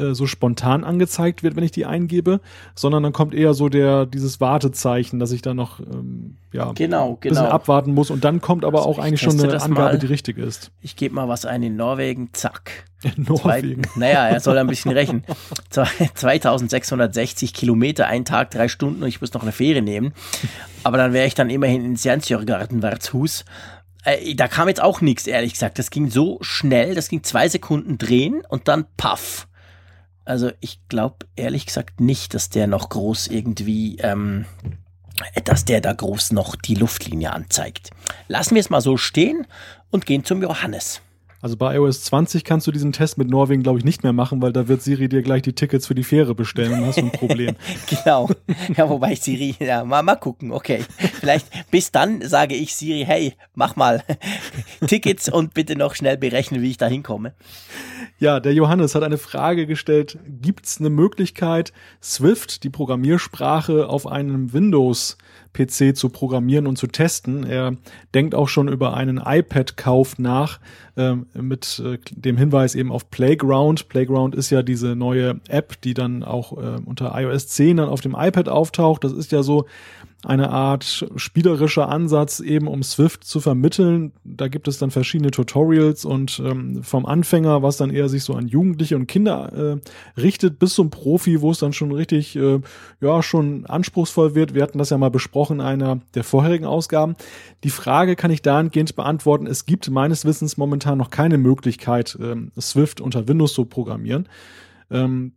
äh, so spontan angezeigt wird, wenn ich die eingebe, sondern dann kommt eher so der dieses Wartezeichen, dass ich da noch ähm, ja genau, genau. bisschen abwarten muss und dann kommt aber also auch eigentlich schon eine Angabe, mal. die richtig ist. Ich gebe mal was ein in Norwegen, zack. In Norwegen. Zwei, naja, er soll ein bisschen rechnen. 2660 Kilometer, ein Tag, drei Stunden und ich muss noch eine Fähre nehmen. Aber dann wäre ich dann immerhin in Sjansjörgartenwertshus äh, da kam jetzt auch nichts, ehrlich gesagt. Das ging so schnell, das ging zwei Sekunden drehen und dann paff. Also ich glaube ehrlich gesagt nicht, dass der noch groß irgendwie, ähm, dass der da groß noch die Luftlinie anzeigt. Lassen wir es mal so stehen und gehen zum Johannes. Also bei iOS 20 kannst du diesen Test mit Norwegen, glaube ich, nicht mehr machen, weil da wird Siri dir gleich die Tickets für die Fähre bestellen und hast du ein Problem. genau. Ja, wobei Siri, ja, mal, mal gucken, okay. Vielleicht bis dann sage ich Siri, hey, mach mal Tickets und bitte noch schnell berechnen, wie ich da hinkomme. Ja, der Johannes hat eine Frage gestellt. Gibt es eine Möglichkeit, Swift, die Programmiersprache, auf einem Windows PC zu programmieren und zu testen. Er denkt auch schon über einen iPad-Kauf nach, äh, mit äh, dem Hinweis eben auf Playground. Playground ist ja diese neue App, die dann auch äh, unter iOS 10 dann auf dem iPad auftaucht. Das ist ja so eine Art spielerischer Ansatz, eben um Swift zu vermitteln. Da gibt es dann verschiedene Tutorials und ähm, vom Anfänger, was dann eher sich so an Jugendliche und Kinder äh, richtet, bis zum Profi, wo es dann schon richtig, äh, ja, schon anspruchsvoll wird. Wir hatten das ja mal besprochen in einer der vorherigen Ausgaben. Die Frage kann ich dahingehend beantworten. Es gibt meines Wissens momentan noch keine Möglichkeit, ähm, Swift unter Windows zu programmieren. Ähm,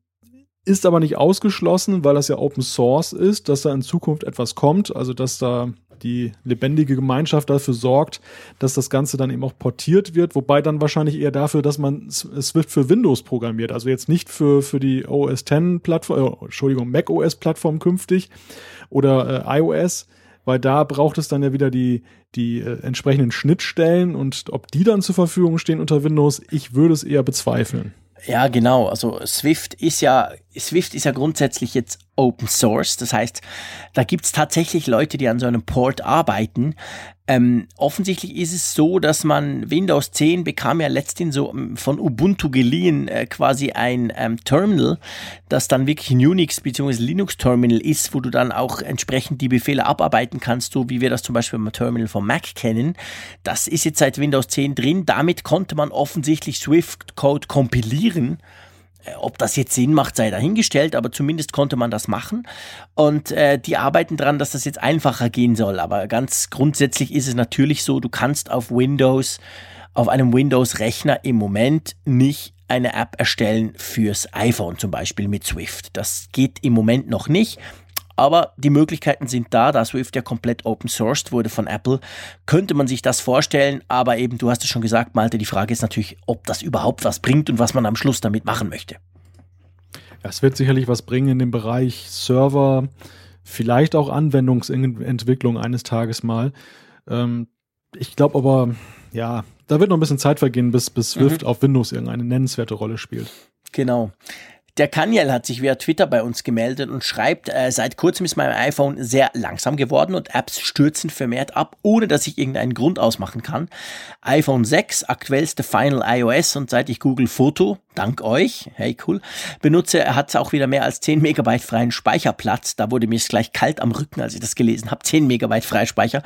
ist aber nicht ausgeschlossen, weil das ja Open Source ist, dass da in Zukunft etwas kommt, also dass da die lebendige Gemeinschaft dafür sorgt, dass das Ganze dann eben auch portiert wird, wobei dann wahrscheinlich eher dafür, dass man Swift für Windows programmiert, also jetzt nicht für, für die OS X Plattform, äh, Entschuldigung, Mac OS Plattform künftig oder äh, iOS, weil da braucht es dann ja wieder die, die äh, entsprechenden Schnittstellen. Und ob die dann zur Verfügung stehen unter Windows, ich würde es eher bezweifeln. Ja, genau. Also Swift ist ja, Swift ist ja grundsätzlich jetzt Open Source. Das heißt, da gibt's tatsächlich Leute, die an so einem Port arbeiten. Ähm, offensichtlich ist es so, dass man Windows 10 bekam ja letztens so ähm, von Ubuntu geliehen äh, quasi ein ähm, Terminal, das dann wirklich ein Unix bzw. Linux Terminal ist, wo du dann auch entsprechend die Befehle abarbeiten kannst, so wie wir das zum Beispiel beim Terminal vom Mac kennen. Das ist jetzt seit Windows 10 drin. Damit konnte man offensichtlich Swift Code kompilieren ob das jetzt Sinn macht, sei dahingestellt, aber zumindest konnte man das machen. Und äh, die arbeiten dran, dass das jetzt einfacher gehen soll. Aber ganz grundsätzlich ist es natürlich so, du kannst auf Windows, auf einem Windows-Rechner im Moment nicht eine App erstellen fürs iPhone zum Beispiel mit Swift. Das geht im Moment noch nicht. Aber die Möglichkeiten sind da, da Swift ja komplett open sourced wurde von Apple, könnte man sich das vorstellen. Aber eben, du hast es schon gesagt, Malte, die Frage ist natürlich, ob das überhaupt was bringt und was man am Schluss damit machen möchte. Ja, es wird sicherlich was bringen in dem Bereich Server, vielleicht auch Anwendungsentwicklung eines Tages mal. Ähm, ich glaube aber, ja, da wird noch ein bisschen Zeit vergehen, bis, bis Swift mhm. auf Windows irgendeine nennenswerte Rolle spielt. Genau. Der Kaniel hat sich via Twitter bei uns gemeldet und schreibt, äh, seit kurzem ist mein iPhone sehr langsam geworden und Apps stürzen vermehrt ab, ohne dass ich irgendeinen Grund ausmachen kann. iPhone 6, aktuellste Final iOS und seit ich Google Foto, dank euch, hey cool, benutze, hat es auch wieder mehr als 10 Megabyte freien Speicherplatz. Da wurde mir es gleich kalt am Rücken, als ich das gelesen habe. 10 Megabyte Freispeicher.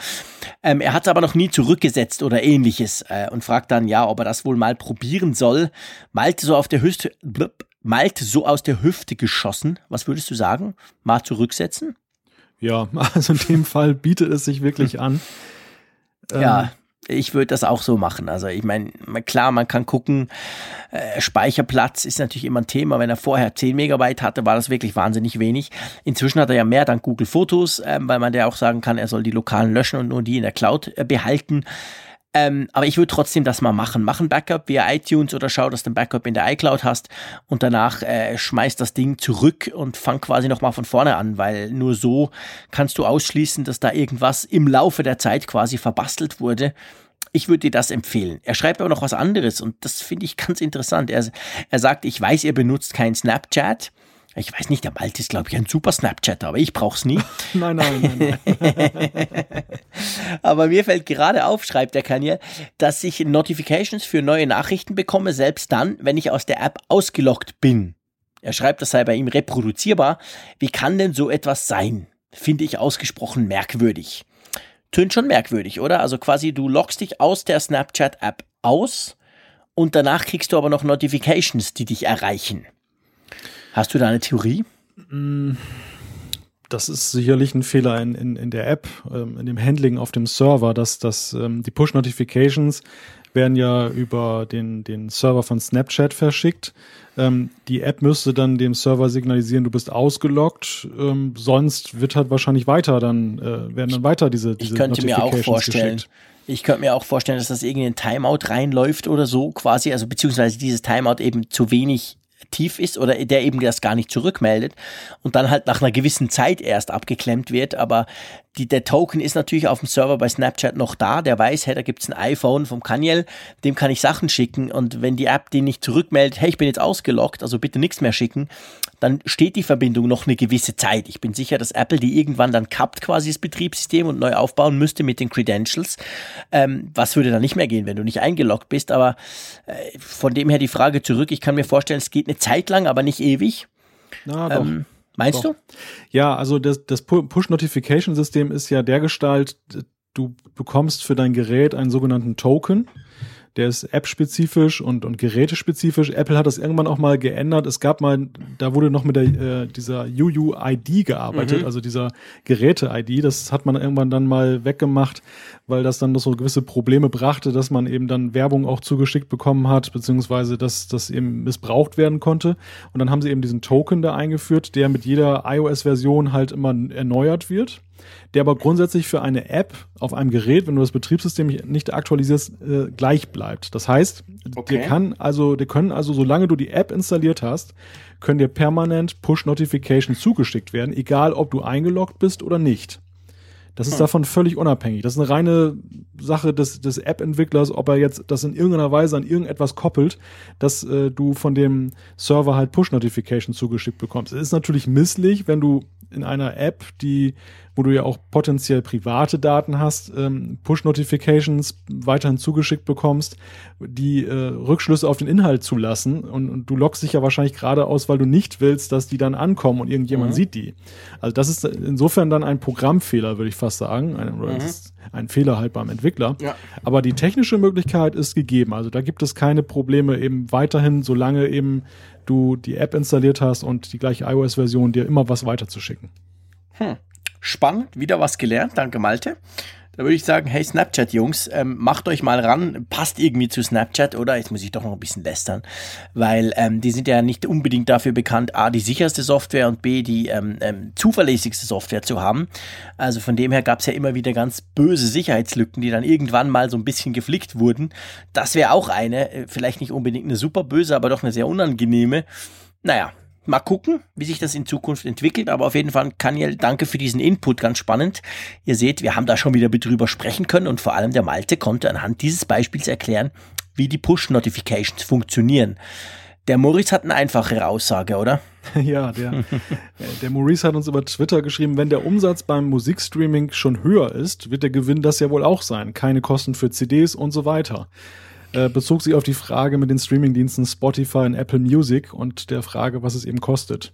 Ähm, er hat es aber noch nie zurückgesetzt oder ähnliches äh, und fragt dann, ja, ob er das wohl mal probieren soll. Malte so auf der Höchste, blub, Malte so aus der Hüfte geschossen. Was würdest du sagen? Mal zurücksetzen? Ja, also in dem Fall bietet es sich wirklich an. Ähm, ja, Ich würde das auch so machen. Also ich meine, klar, man kann gucken, äh, Speicherplatz ist natürlich immer ein Thema. Wenn er vorher 10 Megabyte hatte, war das wirklich wahnsinnig wenig. Inzwischen hat er ja mehr dank Google Fotos, äh, weil man ja auch sagen kann, er soll die lokalen löschen und nur die in der Cloud äh, behalten. Ähm, aber ich würde trotzdem das mal machen. Mach ein Backup via iTunes oder schau, dass du ein Backup in der iCloud hast und danach äh, schmeiß das Ding zurück und fang quasi nochmal von vorne an, weil nur so kannst du ausschließen, dass da irgendwas im Laufe der Zeit quasi verbastelt wurde. Ich würde dir das empfehlen. Er schreibt aber noch was anderes und das finde ich ganz interessant. Er, er sagt, ich weiß, ihr benutzt kein Snapchat. Ich weiß nicht, der Malte ist, glaube ich, ein super Snapchatter, aber ich brauche es nie. nein, nein, nein. aber mir fällt gerade auf, schreibt der Kanye, dass ich Notifications für neue Nachrichten bekomme, selbst dann, wenn ich aus der App ausgeloggt bin. Er schreibt, das sei bei ihm reproduzierbar. Wie kann denn so etwas sein? Finde ich ausgesprochen merkwürdig. Tönt schon merkwürdig, oder? Also quasi, du loggst dich aus der Snapchat-App aus und danach kriegst du aber noch Notifications, die dich erreichen. Hast du da eine Theorie? Mm, das ist sicherlich ein Fehler in, in, in der App, ähm, in dem Handling auf dem Server, dass, dass ähm, die Push-Notifications werden ja über den, den Server von Snapchat verschickt. Ähm, die App müsste dann dem Server signalisieren, du bist ausgeloggt. Ähm, sonst wird halt wahrscheinlich weiter dann, äh, werden dann weiter diese, diese ich könnte mir auch vorstellen, geschickt. Ich könnte mir auch vorstellen, dass das irgendwie ein Timeout reinläuft oder so quasi, also beziehungsweise dieses Timeout eben zu wenig tief ist oder der eben das gar nicht zurückmeldet und dann halt nach einer gewissen Zeit erst abgeklemmt wird. Aber die, der Token ist natürlich auf dem Server bei Snapchat noch da. Der weiß, hey, da gibt's ein iPhone vom Kaniel, dem kann ich Sachen schicken. Und wenn die App den nicht zurückmeldet, hey, ich bin jetzt ausgeloggt, also bitte nichts mehr schicken, dann steht die Verbindung noch eine gewisse Zeit. Ich bin sicher, dass Apple die irgendwann dann kappt, quasi das Betriebssystem und neu aufbauen müsste mit den Credentials. Ähm, was würde da nicht mehr gehen, wenn du nicht eingeloggt bist? Aber äh, von dem her die Frage zurück. Ich kann mir vorstellen, es geht eine Zeit lang, aber nicht ewig. Na, doch. Ähm, Meinst Doch. du? Ja, also das, das Push-Notification-System ist ja der Gestalt, du bekommst für dein Gerät einen sogenannten Token der ist app-spezifisch und, und gerätespezifisch. Apple hat das irgendwann auch mal geändert. Es gab mal, da wurde noch mit der, äh, dieser UUID gearbeitet, mhm. also dieser Geräte-ID. Das hat man irgendwann dann mal weggemacht, weil das dann noch so gewisse Probleme brachte, dass man eben dann Werbung auch zugeschickt bekommen hat, beziehungsweise dass das eben missbraucht werden konnte. Und dann haben sie eben diesen Token da eingeführt, der mit jeder iOS-Version halt immer erneuert wird der aber grundsätzlich für eine App auf einem Gerät, wenn du das Betriebssystem nicht aktualisierst, äh, gleich bleibt. Das heißt, okay. dir kann also, dir können also, solange du die App installiert hast, können dir permanent Push-Notifications zugeschickt werden, egal ob du eingeloggt bist oder nicht. Das ist hm. davon völlig unabhängig. Das ist eine reine Sache des, des App-Entwicklers, ob er jetzt das in irgendeiner Weise an irgendetwas koppelt, dass äh, du von dem Server halt Push-Notifications zugeschickt bekommst. Es ist natürlich misslich, wenn du in einer App, die wo du ja auch potenziell private Daten hast, ähm, Push-Notifications weiterhin zugeschickt bekommst, die äh, Rückschlüsse auf den Inhalt zulassen. Und, und, du loggst dich ja wahrscheinlich gerade aus, weil du nicht willst, dass die dann ankommen und irgendjemand mhm. sieht die. Also das ist insofern dann ein Programmfehler, würde ich fast sagen. Ein, mhm. Ein Fehler halt beim Entwickler. Ja. Aber die technische Möglichkeit ist gegeben. Also da gibt es keine Probleme eben weiterhin, solange eben du die App installiert hast und die gleiche iOS-Version dir immer was weiterzuschicken. Hm. Spannend, wieder was gelernt. Danke, Malte. Da würde ich sagen, hey Snapchat Jungs, ähm, macht euch mal ran, passt irgendwie zu Snapchat oder jetzt muss ich doch noch ein bisschen lästern, weil ähm, die sind ja nicht unbedingt dafür bekannt, a die sicherste Software und b die ähm, ähm, zuverlässigste Software zu haben. Also von dem her gab es ja immer wieder ganz böse Sicherheitslücken, die dann irgendwann mal so ein bisschen geflickt wurden. Das wäre auch eine, äh, vielleicht nicht unbedingt eine super böse, aber doch eine sehr unangenehme. Naja, Mal gucken, wie sich das in Zukunft entwickelt, aber auf jeden Fall, Kaniel, danke für diesen Input, ganz spannend. Ihr seht, wir haben da schon wieder drüber sprechen können und vor allem der Malte konnte anhand dieses Beispiels erklären, wie die Push-Notifications funktionieren. Der Maurice hat eine einfachere Aussage, oder? Ja, der, der Maurice hat uns über Twitter geschrieben, wenn der Umsatz beim Musikstreaming schon höher ist, wird der Gewinn das ja wohl auch sein. Keine Kosten für CDs und so weiter. Äh, bezog sich auf die Frage mit den Streamingdiensten Spotify und Apple Music und der Frage, was es eben kostet.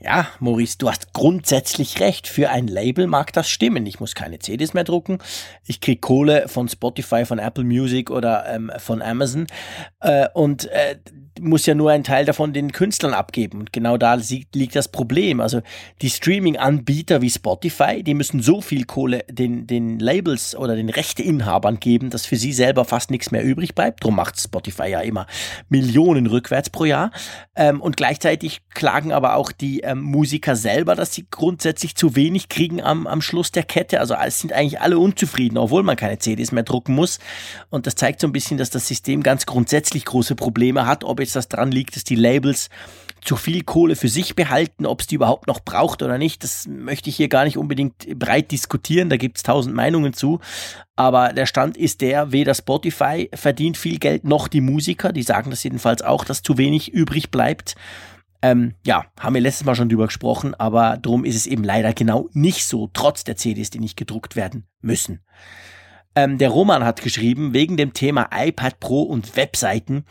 Ja, Maurice, du hast grundsätzlich recht. Für ein Label mag das stimmen. Ich muss keine CDs mehr drucken. Ich krieg Kohle von Spotify, von Apple Music oder ähm, von Amazon. Äh, und äh, muss ja nur einen Teil davon den Künstlern abgeben. Und genau da liegt das Problem. Also die Streaming-Anbieter wie Spotify, die müssen so viel Kohle den, den Labels oder den Rechteinhabern geben, dass für sie selber fast nichts mehr übrig bleibt. Darum macht Spotify ja immer Millionen rückwärts pro Jahr. Ähm, und gleichzeitig klagen aber auch die ähm, Musiker selber, dass sie grundsätzlich zu wenig kriegen am, am Schluss der Kette. Also es sind eigentlich alle unzufrieden, obwohl man keine CDs mehr drucken muss. Und das zeigt so ein bisschen, dass das System ganz grundsätzlich große Probleme hat, ob jetzt das dran liegt, dass die Labels zu viel Kohle für sich behalten, ob es die überhaupt noch braucht oder nicht, das möchte ich hier gar nicht unbedingt breit diskutieren, da gibt es tausend Meinungen zu. Aber der Stand ist der, weder Spotify verdient viel Geld, noch die Musiker, die sagen das jedenfalls auch, dass zu wenig übrig bleibt. Ähm, ja, haben wir letztes Mal schon drüber gesprochen, aber darum ist es eben leider genau nicht so, trotz der CDs, die nicht gedruckt werden müssen. Ähm, der Roman hat geschrieben, wegen dem Thema iPad Pro und Webseiten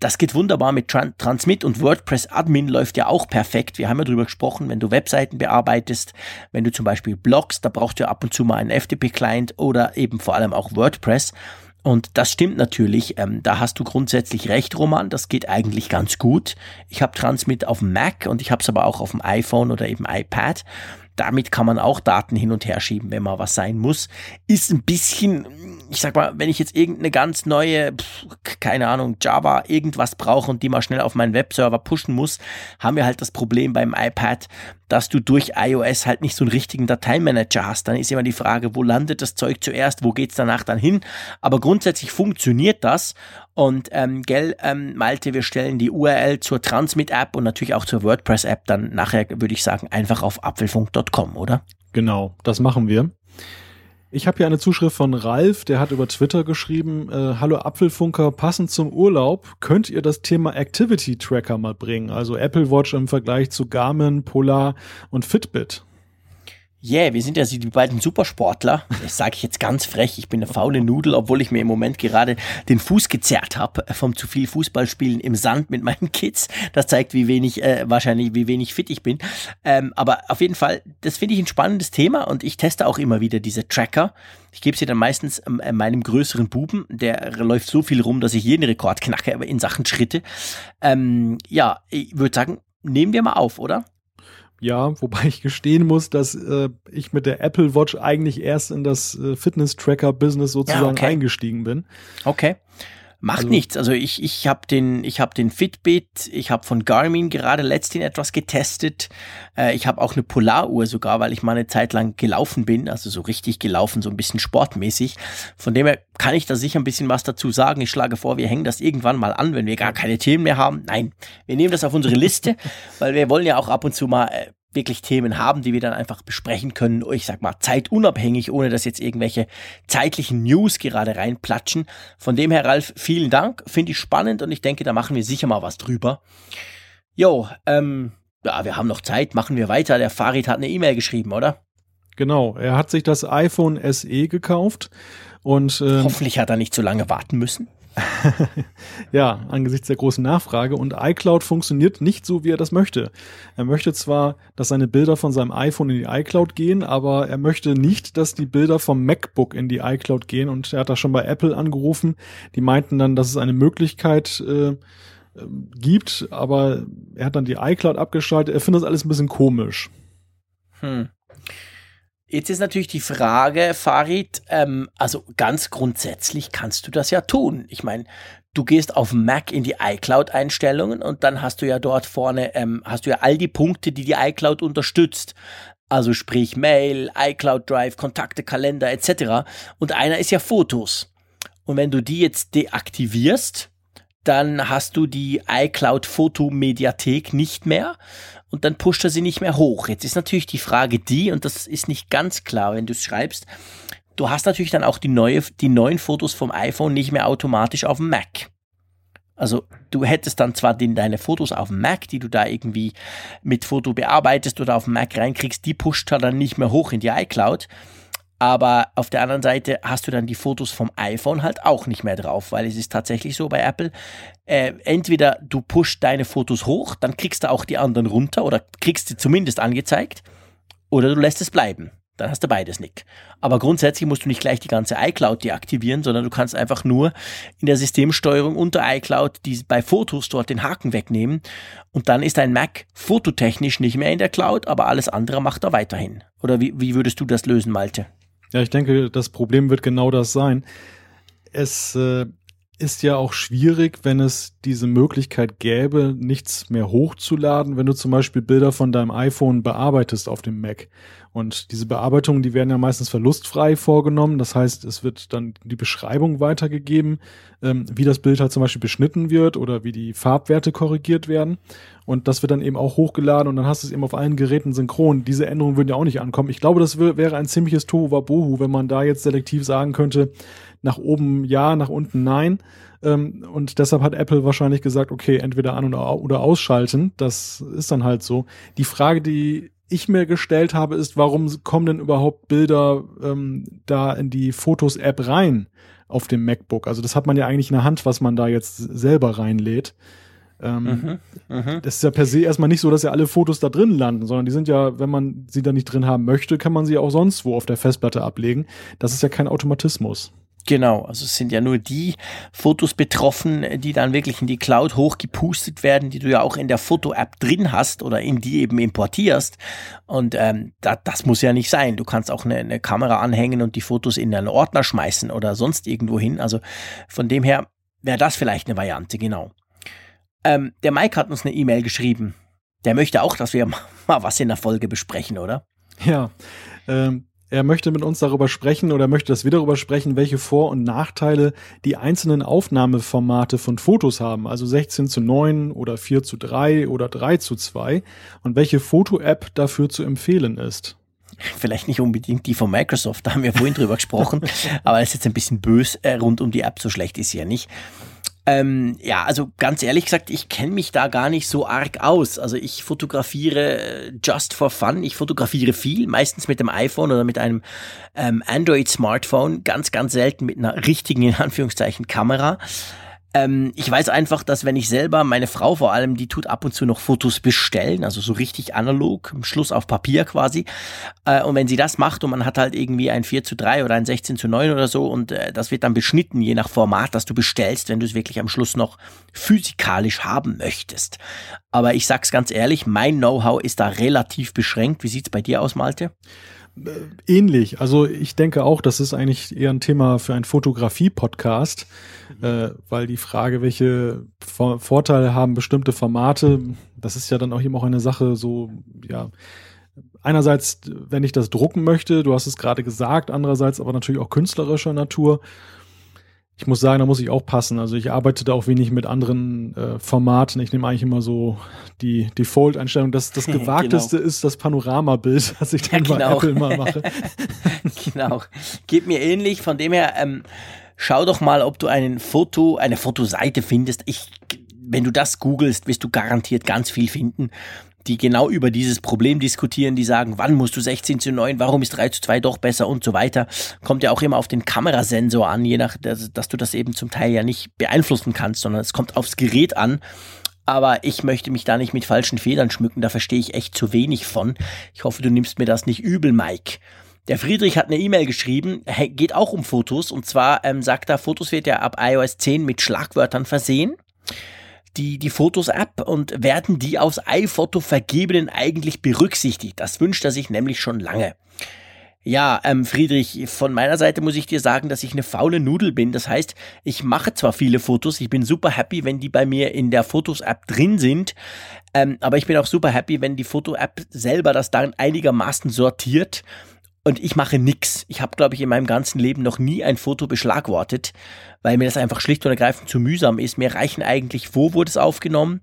das geht wunderbar mit Tran Transmit und WordPress Admin läuft ja auch perfekt. Wir haben ja drüber gesprochen, wenn du Webseiten bearbeitest, wenn du zum Beispiel Blogs, da brauchst du ab und zu mal einen FTP-Client oder eben vor allem auch WordPress. Und das stimmt natürlich, ähm, da hast du grundsätzlich recht, Roman, das geht eigentlich ganz gut. Ich habe Transmit auf dem Mac und ich habe es aber auch auf dem iPhone oder eben iPad. Damit kann man auch Daten hin und her schieben, wenn mal was sein muss. Ist ein bisschen, ich sag mal, wenn ich jetzt irgendeine ganz neue, keine Ahnung, Java irgendwas brauche und die mal schnell auf meinen Webserver pushen muss, haben wir halt das Problem beim iPad, dass du durch iOS halt nicht so einen richtigen Dateimanager hast. Dann ist immer die Frage, wo landet das Zeug zuerst, wo geht's danach dann hin? Aber grundsätzlich funktioniert das. Und ähm, gell, ähm, Malte, wir stellen die URL zur Transmit-App und natürlich auch zur WordPress-App dann nachher, würde ich sagen, einfach auf apfelfunk.com, oder? Genau, das machen wir. Ich habe hier eine Zuschrift von Ralf, der hat über Twitter geschrieben, äh, Hallo Apfelfunker, passend zum Urlaub, könnt ihr das Thema Activity Tracker mal bringen? Also Apple Watch im Vergleich zu Garmin, Polar und Fitbit. Yeah, wir sind ja die beiden Supersportler. Das sage ich jetzt ganz frech. Ich bin eine faule Nudel, obwohl ich mir im Moment gerade den Fuß gezerrt habe vom zu viel Fußballspielen im Sand mit meinen Kids. Das zeigt, wie wenig, äh, wahrscheinlich, wie wenig fit ich bin. Ähm, aber auf jeden Fall, das finde ich ein spannendes Thema und ich teste auch immer wieder diese Tracker. Ich gebe sie dann meistens ähm, meinem größeren Buben, der läuft so viel rum, dass ich jeden Rekord knacke, aber in Sachen Schritte. Ähm, ja, ich würde sagen, nehmen wir mal auf, oder? Ja, wobei ich gestehen muss, dass äh, ich mit der Apple Watch eigentlich erst in das äh, Fitness-Tracker-Business sozusagen ja, okay. eingestiegen bin. Okay. Macht also, nichts. Also ich, ich habe den, ich hab den Fitbit, ich habe von Garmin gerade letztens etwas getestet. Äh, ich habe auch eine Polaruhr sogar, weil ich mal eine Zeit lang gelaufen bin, also so richtig gelaufen, so ein bisschen sportmäßig. Von dem her kann ich da sicher ein bisschen was dazu sagen. Ich schlage vor, wir hängen das irgendwann mal an, wenn wir gar keine Themen mehr haben. Nein, wir nehmen das auf unsere Liste, weil wir wollen ja auch ab und zu mal äh, wirklich Themen haben, die wir dann einfach besprechen können, ich sag mal, zeitunabhängig, ohne dass jetzt irgendwelche zeitlichen News gerade reinplatschen. Von dem her, Ralf, vielen Dank, finde ich spannend und ich denke, da machen wir sicher mal was drüber. Jo, ähm, ja, wir haben noch Zeit, machen wir weiter. Der Farid hat eine E-Mail geschrieben, oder? Genau, er hat sich das iPhone SE gekauft und ähm, hoffentlich hat er nicht zu lange warten müssen. ja, angesichts der großen Nachfrage und iCloud funktioniert nicht so, wie er das möchte. Er möchte zwar, dass seine Bilder von seinem iPhone in die iCloud gehen, aber er möchte nicht, dass die Bilder vom MacBook in die iCloud gehen und er hat da schon bei Apple angerufen. Die meinten dann, dass es eine Möglichkeit äh, gibt, aber er hat dann die iCloud abgeschaltet. Er findet das alles ein bisschen komisch. Hm. Jetzt ist natürlich die Frage, Farid, ähm, also ganz grundsätzlich kannst du das ja tun. Ich meine, du gehst auf Mac in die iCloud-Einstellungen und dann hast du ja dort vorne, ähm, hast du ja all die Punkte, die die iCloud unterstützt. Also sprich Mail, iCloud Drive, Kontakte, Kalender etc. Und einer ist ja Fotos. Und wenn du die jetzt deaktivierst, dann hast du die iCloud Fotomediathek nicht mehr und dann pusht er sie nicht mehr hoch. Jetzt ist natürlich die Frage die, und das ist nicht ganz klar, wenn du es schreibst, du hast natürlich dann auch die, neue, die neuen Fotos vom iPhone nicht mehr automatisch auf dem Mac. Also du hättest dann zwar den, deine Fotos auf dem Mac, die du da irgendwie mit Foto bearbeitest oder auf dem Mac reinkriegst, die pusht er dann nicht mehr hoch in die iCloud. Aber auf der anderen Seite hast du dann die Fotos vom iPhone halt auch nicht mehr drauf, weil es ist tatsächlich so bei Apple, äh, entweder du pushst deine Fotos hoch, dann kriegst du auch die anderen runter oder kriegst sie zumindest angezeigt, oder du lässt es bleiben. Dann hast du beides nicht. Aber grundsätzlich musst du nicht gleich die ganze iCloud deaktivieren, sondern du kannst einfach nur in der Systemsteuerung unter iCloud die bei Fotos dort den Haken wegnehmen und dann ist dein Mac fototechnisch nicht mehr in der Cloud, aber alles andere macht er weiterhin. Oder wie, wie würdest du das lösen, Malte? Ja, ich denke, das Problem wird genau das sein. Es äh, ist ja auch schwierig, wenn es diese Möglichkeit gäbe, nichts mehr hochzuladen, wenn du zum Beispiel Bilder von deinem iPhone bearbeitest auf dem Mac. Und diese Bearbeitungen, die werden ja meistens verlustfrei vorgenommen. Das heißt, es wird dann die Beschreibung weitergegeben, ähm, wie das Bild halt zum Beispiel beschnitten wird oder wie die Farbwerte korrigiert werden. Und das wird dann eben auch hochgeladen und dann hast du es eben auf allen Geräten synchron. Diese Änderungen würden ja auch nicht ankommen. Ich glaube, das wäre ein ziemliches Tohuwabohu, wenn man da jetzt selektiv sagen könnte, nach oben ja, nach unten nein. Ähm, und deshalb hat Apple wahrscheinlich gesagt, okay, entweder an oder, ausschalten. Das ist dann halt so. Die Frage, die ich mir gestellt habe, ist, warum kommen denn überhaupt Bilder ähm, da in die Fotos-App rein auf dem MacBook? Also das hat man ja eigentlich in der Hand, was man da jetzt selber reinlädt. Ähm, mhm, mh. Das ist ja per se erstmal nicht so, dass ja alle Fotos da drin landen, sondern die sind ja, wenn man sie da nicht drin haben möchte, kann man sie auch sonst wo auf der Festplatte ablegen. Das ist ja kein Automatismus. Genau, also es sind ja nur die Fotos betroffen, die dann wirklich in die Cloud hochgepustet werden, die du ja auch in der Foto-App drin hast oder in die eben importierst. Und ähm, da, das muss ja nicht sein. Du kannst auch eine, eine Kamera anhängen und die Fotos in einen Ordner schmeißen oder sonst irgendwo hin. Also von dem her wäre das vielleicht eine Variante, genau. Ähm, der Mike hat uns eine E-Mail geschrieben. Der möchte auch, dass wir mal was in der Folge besprechen, oder? Ja, ähm, er möchte mit uns darüber sprechen oder möchte, dass wir darüber sprechen, welche Vor- und Nachteile die einzelnen Aufnahmeformate von Fotos haben, also 16 zu 9 oder 4 zu 3 oder 3 zu 2 und welche Foto-App dafür zu empfehlen ist. Vielleicht nicht unbedingt die von Microsoft, da haben wir vorhin drüber gesprochen, aber es ist jetzt ein bisschen bös äh, rund um die App, so schlecht ist sie ja nicht. Ähm, ja, also ganz ehrlich gesagt, ich kenne mich da gar nicht so arg aus. Also ich fotografiere äh, just for fun. Ich fotografiere viel, meistens mit dem iPhone oder mit einem ähm, Android-Smartphone, ganz, ganz selten mit einer richtigen, in Anführungszeichen, Kamera. Ähm, ich weiß einfach, dass wenn ich selber, meine Frau vor allem, die tut ab und zu noch Fotos bestellen, also so richtig analog, Schluss auf Papier quasi. Äh, und wenn sie das macht und man hat halt irgendwie ein 4 zu 3 oder ein 16 zu 9 oder so und äh, das wird dann beschnitten, je nach Format, das du bestellst, wenn du es wirklich am Schluss noch physikalisch haben möchtest. Aber ich sag's ganz ehrlich, mein Know-how ist da relativ beschränkt. Wie sieht's bei dir aus, Malte? Äh, ähnlich. Also ich denke auch, das ist eigentlich eher ein Thema für einen Fotografie-Podcast, äh, weil die Frage, welche Vor Vorteile haben bestimmte Formate, das ist ja dann auch eben auch eine Sache so, ja, einerseits, wenn ich das drucken möchte, du hast es gerade gesagt, andererseits aber natürlich auch künstlerischer Natur ich muss sagen, da muss ich auch passen. Also ich arbeite da auch wenig mit anderen äh, Formaten. Ich nehme eigentlich immer so die Default-Einstellung. Das, das Gewagteste genau. ist das Panoramabild, was ich dann ja, genau. bei Apple mal mache. genau. Geht mir ähnlich. Von dem her, ähm, schau doch mal, ob du einen Foto, eine Fotoseite findest. Ich, wenn du das googelst, wirst du garantiert ganz viel finden die genau über dieses Problem diskutieren, die sagen, wann musst du 16 zu 9, warum ist 3 zu 2 doch besser und so weiter. Kommt ja auch immer auf den Kamerasensor an, je nach, dass, dass du das eben zum Teil ja nicht beeinflussen kannst, sondern es kommt aufs Gerät an. Aber ich möchte mich da nicht mit falschen Federn schmücken, da verstehe ich echt zu wenig von. Ich hoffe, du nimmst mir das nicht übel, Mike. Der Friedrich hat eine E-Mail geschrieben, geht auch um Fotos und zwar ähm, sagt er, Fotos wird ja ab iOS 10 mit Schlagwörtern versehen die, die Fotos ab und werden die aus iPhoto vergebenen eigentlich berücksichtigt. Das wünscht er sich nämlich schon lange. Ja, ähm, Friedrich, von meiner Seite muss ich dir sagen, dass ich eine faule Nudel bin. Das heißt, ich mache zwar viele Fotos, ich bin super happy, wenn die bei mir in der Fotos-App drin sind, ähm, aber ich bin auch super happy, wenn die Foto-App selber das dann einigermaßen sortiert und ich mache nix. Ich habe, glaube ich, in meinem ganzen Leben noch nie ein Foto beschlagwortet, weil mir das einfach schlicht und ergreifend zu mühsam ist. Mir reichen eigentlich, wo wurde es aufgenommen,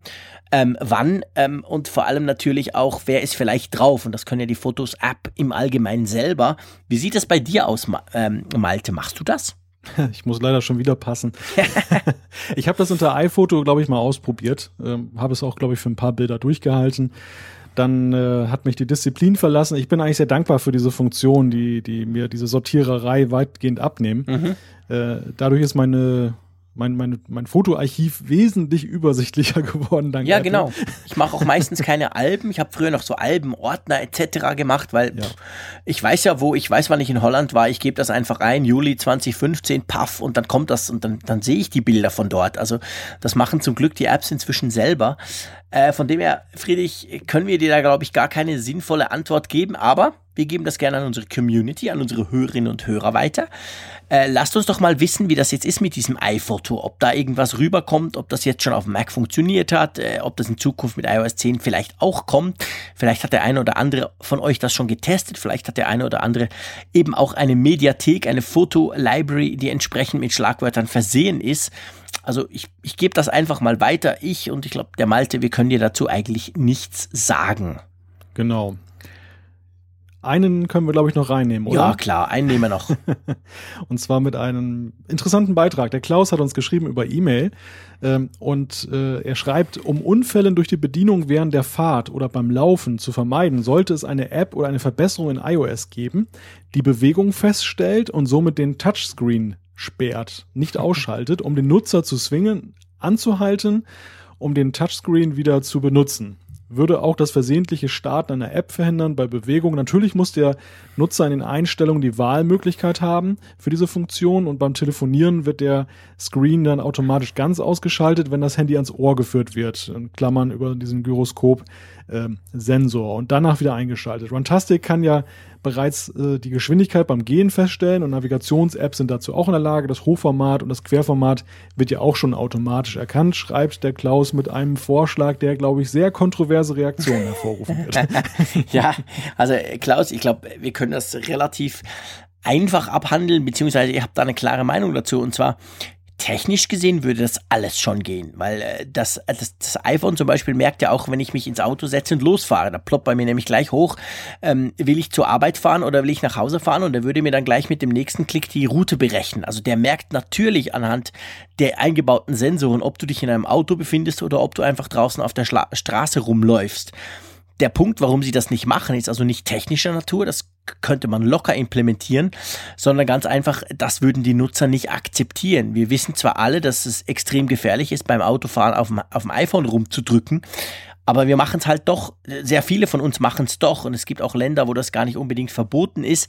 ähm, wann ähm, und vor allem natürlich auch, wer ist vielleicht drauf. Und das können ja die Fotos-App im Allgemeinen selber. Wie sieht das bei dir aus, ähm, Malte? Machst du das? Ich muss leider schon wieder passen. ich habe das unter iPhoto, glaube ich, mal ausprobiert. Ähm, habe es auch, glaube ich, für ein paar Bilder durchgehalten dann äh, hat mich die Disziplin verlassen. Ich bin eigentlich sehr dankbar für diese Funktion, die, die mir diese Sortiererei weitgehend abnehmen. Mhm. Äh, dadurch ist meine mein, mein, mein Fotoarchiv wesentlich übersichtlicher geworden. Dank ja, Apple. genau. Ich mache auch meistens keine Alben. Ich habe früher noch so Alben, Ordner etc. gemacht, weil ja. pff, ich weiß ja, wo, ich weiß, wann ich in Holland war. Ich gebe das einfach ein, Juli 2015, paff, und dann kommt das und dann, dann sehe ich die Bilder von dort. Also das machen zum Glück die Apps inzwischen selber. Äh, von dem her, Friedrich, können wir dir da, glaube ich, gar keine sinnvolle Antwort geben, aber wir geben das gerne an unsere Community, an unsere Hörerinnen und Hörer weiter. Äh, lasst uns doch mal wissen, wie das jetzt ist mit diesem iPhoto, ob da irgendwas rüberkommt, ob das jetzt schon auf dem Mac funktioniert hat, äh, ob das in Zukunft mit iOS 10 vielleicht auch kommt. Vielleicht hat der eine oder andere von euch das schon getestet, vielleicht hat der eine oder andere eben auch eine Mediathek, eine Foto-Library, die entsprechend mit Schlagwörtern versehen ist. Also ich, ich gebe das einfach mal weiter. Ich und ich glaube, der Malte, wir können dir dazu eigentlich nichts sagen. Genau. Einen können wir, glaube ich, noch reinnehmen, oder? Ja, klar, einen nehmen wir noch. und zwar mit einem interessanten Beitrag. Der Klaus hat uns geschrieben über E-Mail ähm, und äh, er schreibt, um Unfällen durch die Bedienung während der Fahrt oder beim Laufen zu vermeiden, sollte es eine App oder eine Verbesserung in iOS geben, die Bewegung feststellt und somit den Touchscreen sperrt, nicht ausschaltet, um den Nutzer zu zwingen, anzuhalten, um den Touchscreen wieder zu benutzen würde auch das versehentliche Starten einer App verhindern bei Bewegung. Natürlich muss der Nutzer in den Einstellungen die Wahlmöglichkeit haben für diese Funktion und beim Telefonieren wird der Screen dann automatisch ganz ausgeschaltet, wenn das Handy ans Ohr geführt wird. In Klammern über diesen Gyroskop-Sensor ähm, und danach wieder eingeschaltet. Runtastic kann ja bereits äh, die Geschwindigkeit beim Gehen feststellen und Navigations-Apps sind dazu auch in der Lage. Das Hochformat und das Querformat wird ja auch schon automatisch erkannt, schreibt der Klaus mit einem Vorschlag, der, glaube ich, sehr kontroverse Reaktionen hervorrufen wird. ja, also Klaus, ich glaube, wir können das relativ einfach abhandeln, beziehungsweise ihr habt da eine klare Meinung dazu. Und zwar, technisch gesehen würde das alles schon gehen, weil äh, das, äh, das, das, iPhone zum Beispiel merkt ja auch, wenn ich mich ins Auto setze und losfahre, da ploppt bei mir nämlich gleich hoch, ähm, will ich zur Arbeit fahren oder will ich nach Hause fahren und der würde mir dann gleich mit dem nächsten Klick die Route berechnen. Also der merkt natürlich anhand der eingebauten Sensoren, ob du dich in einem Auto befindest oder ob du einfach draußen auf der Schla Straße rumläufst. Der Punkt, warum sie das nicht machen, ist also nicht technischer Natur, das könnte man locker implementieren, sondern ganz einfach, das würden die Nutzer nicht akzeptieren. Wir wissen zwar alle, dass es extrem gefährlich ist, beim Autofahren auf dem, auf dem iPhone rumzudrücken, aber wir machen es halt doch, sehr viele von uns machen es doch und es gibt auch Länder, wo das gar nicht unbedingt verboten ist.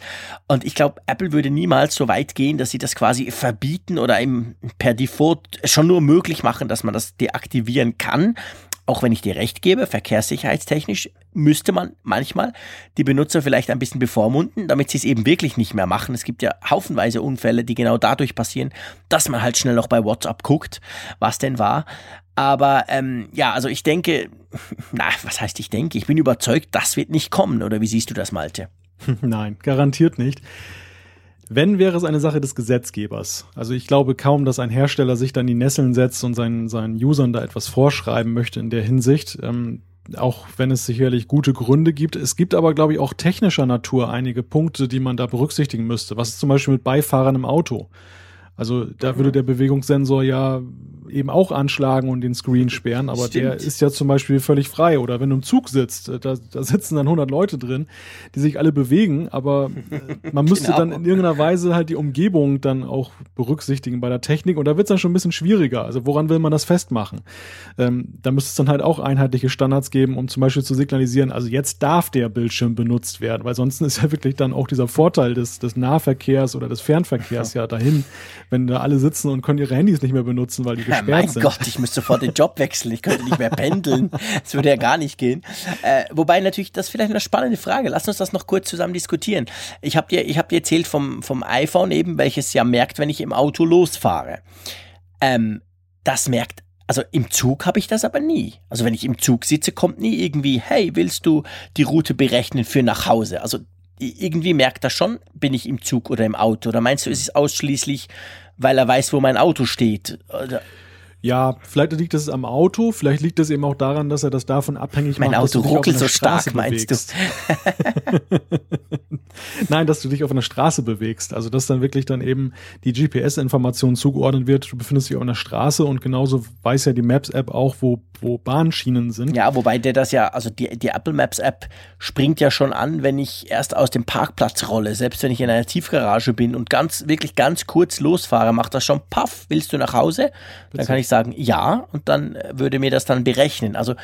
Und ich glaube, Apple würde niemals so weit gehen, dass sie das quasi verbieten oder eben per Default schon nur möglich machen, dass man das deaktivieren kann auch wenn ich dir recht gebe, verkehrssicherheitstechnisch müsste man manchmal die Benutzer vielleicht ein bisschen bevormunden, damit sie es eben wirklich nicht mehr machen. Es gibt ja haufenweise Unfälle, die genau dadurch passieren, dass man halt schnell noch bei WhatsApp guckt, was denn war. Aber ähm, ja, also ich denke, na, was heißt ich denke? Ich bin überzeugt, das wird nicht kommen. Oder wie siehst du das, Malte? Nein, garantiert nicht. Wenn, wäre es eine Sache des Gesetzgebers. Also ich glaube kaum, dass ein Hersteller sich dann die Nesseln setzt und seinen, seinen Usern da etwas vorschreiben möchte in der Hinsicht. Ähm, auch wenn es sicherlich gute Gründe gibt. Es gibt aber, glaube ich, auch technischer Natur einige Punkte, die man da berücksichtigen müsste. Was ist zum Beispiel mit Beifahrern im Auto? Also da würde der Bewegungssensor ja eben auch anschlagen und den Screen sperren, aber Stimmt. der ist ja zum Beispiel völlig frei. Oder wenn du im Zug sitzt, äh, da, da sitzen dann 100 Leute drin, die sich alle bewegen, aber äh, man müsste genau. dann in irgendeiner Weise halt die Umgebung dann auch berücksichtigen bei der Technik und da wird es dann schon ein bisschen schwieriger. Also woran will man das festmachen? Ähm, da müsste es dann halt auch einheitliche Standards geben, um zum Beispiel zu signalisieren, also jetzt darf der Bildschirm benutzt werden, weil sonst ist ja wirklich dann auch dieser Vorteil des, des Nahverkehrs oder des Fernverkehrs ja dahin, wenn da alle sitzen und können ihre Handys nicht mehr benutzen, weil die gesperrt mein sind. Gott, ich müsste sofort den Job wechseln. Ich könnte nicht mehr pendeln. Das würde ja gar nicht gehen. Äh, wobei natürlich, das ist vielleicht eine spannende Frage. Lass uns das noch kurz zusammen diskutieren. Ich habe dir, ich hab dir erzählt vom, vom iPhone eben, welches ja merkt, wenn ich im Auto losfahre. Ähm, das merkt also im Zug habe ich das aber nie. Also wenn ich im Zug sitze, kommt nie irgendwie, hey, willst du die Route berechnen für nach Hause? Also irgendwie merkt er schon, bin ich im Zug oder im Auto? Oder meinst du, ist es ist ausschließlich, weil er weiß, wo mein Auto steht? Oder? Ja, vielleicht liegt es am Auto, vielleicht liegt es eben auch daran, dass er das davon abhängig mein macht. Auto ruckelt so stark, meinst bewegst. du? Nein, dass du dich auf einer Straße bewegst. Also dass dann wirklich dann eben die GPS-Information zugeordnet wird. Du befindest dich auf einer Straße und genauso weiß ja die Maps-App auch, wo, wo Bahnschienen sind. Ja, wobei der das ja, also die, die Apple Maps-App springt ja schon an, wenn ich erst aus dem Parkplatz rolle. Selbst wenn ich in einer Tiefgarage bin und ganz, wirklich ganz kurz losfahre, macht das schon paff, willst du nach Hause? Dann kann ich sagen, ja, und dann würde mir das dann berechnen. Also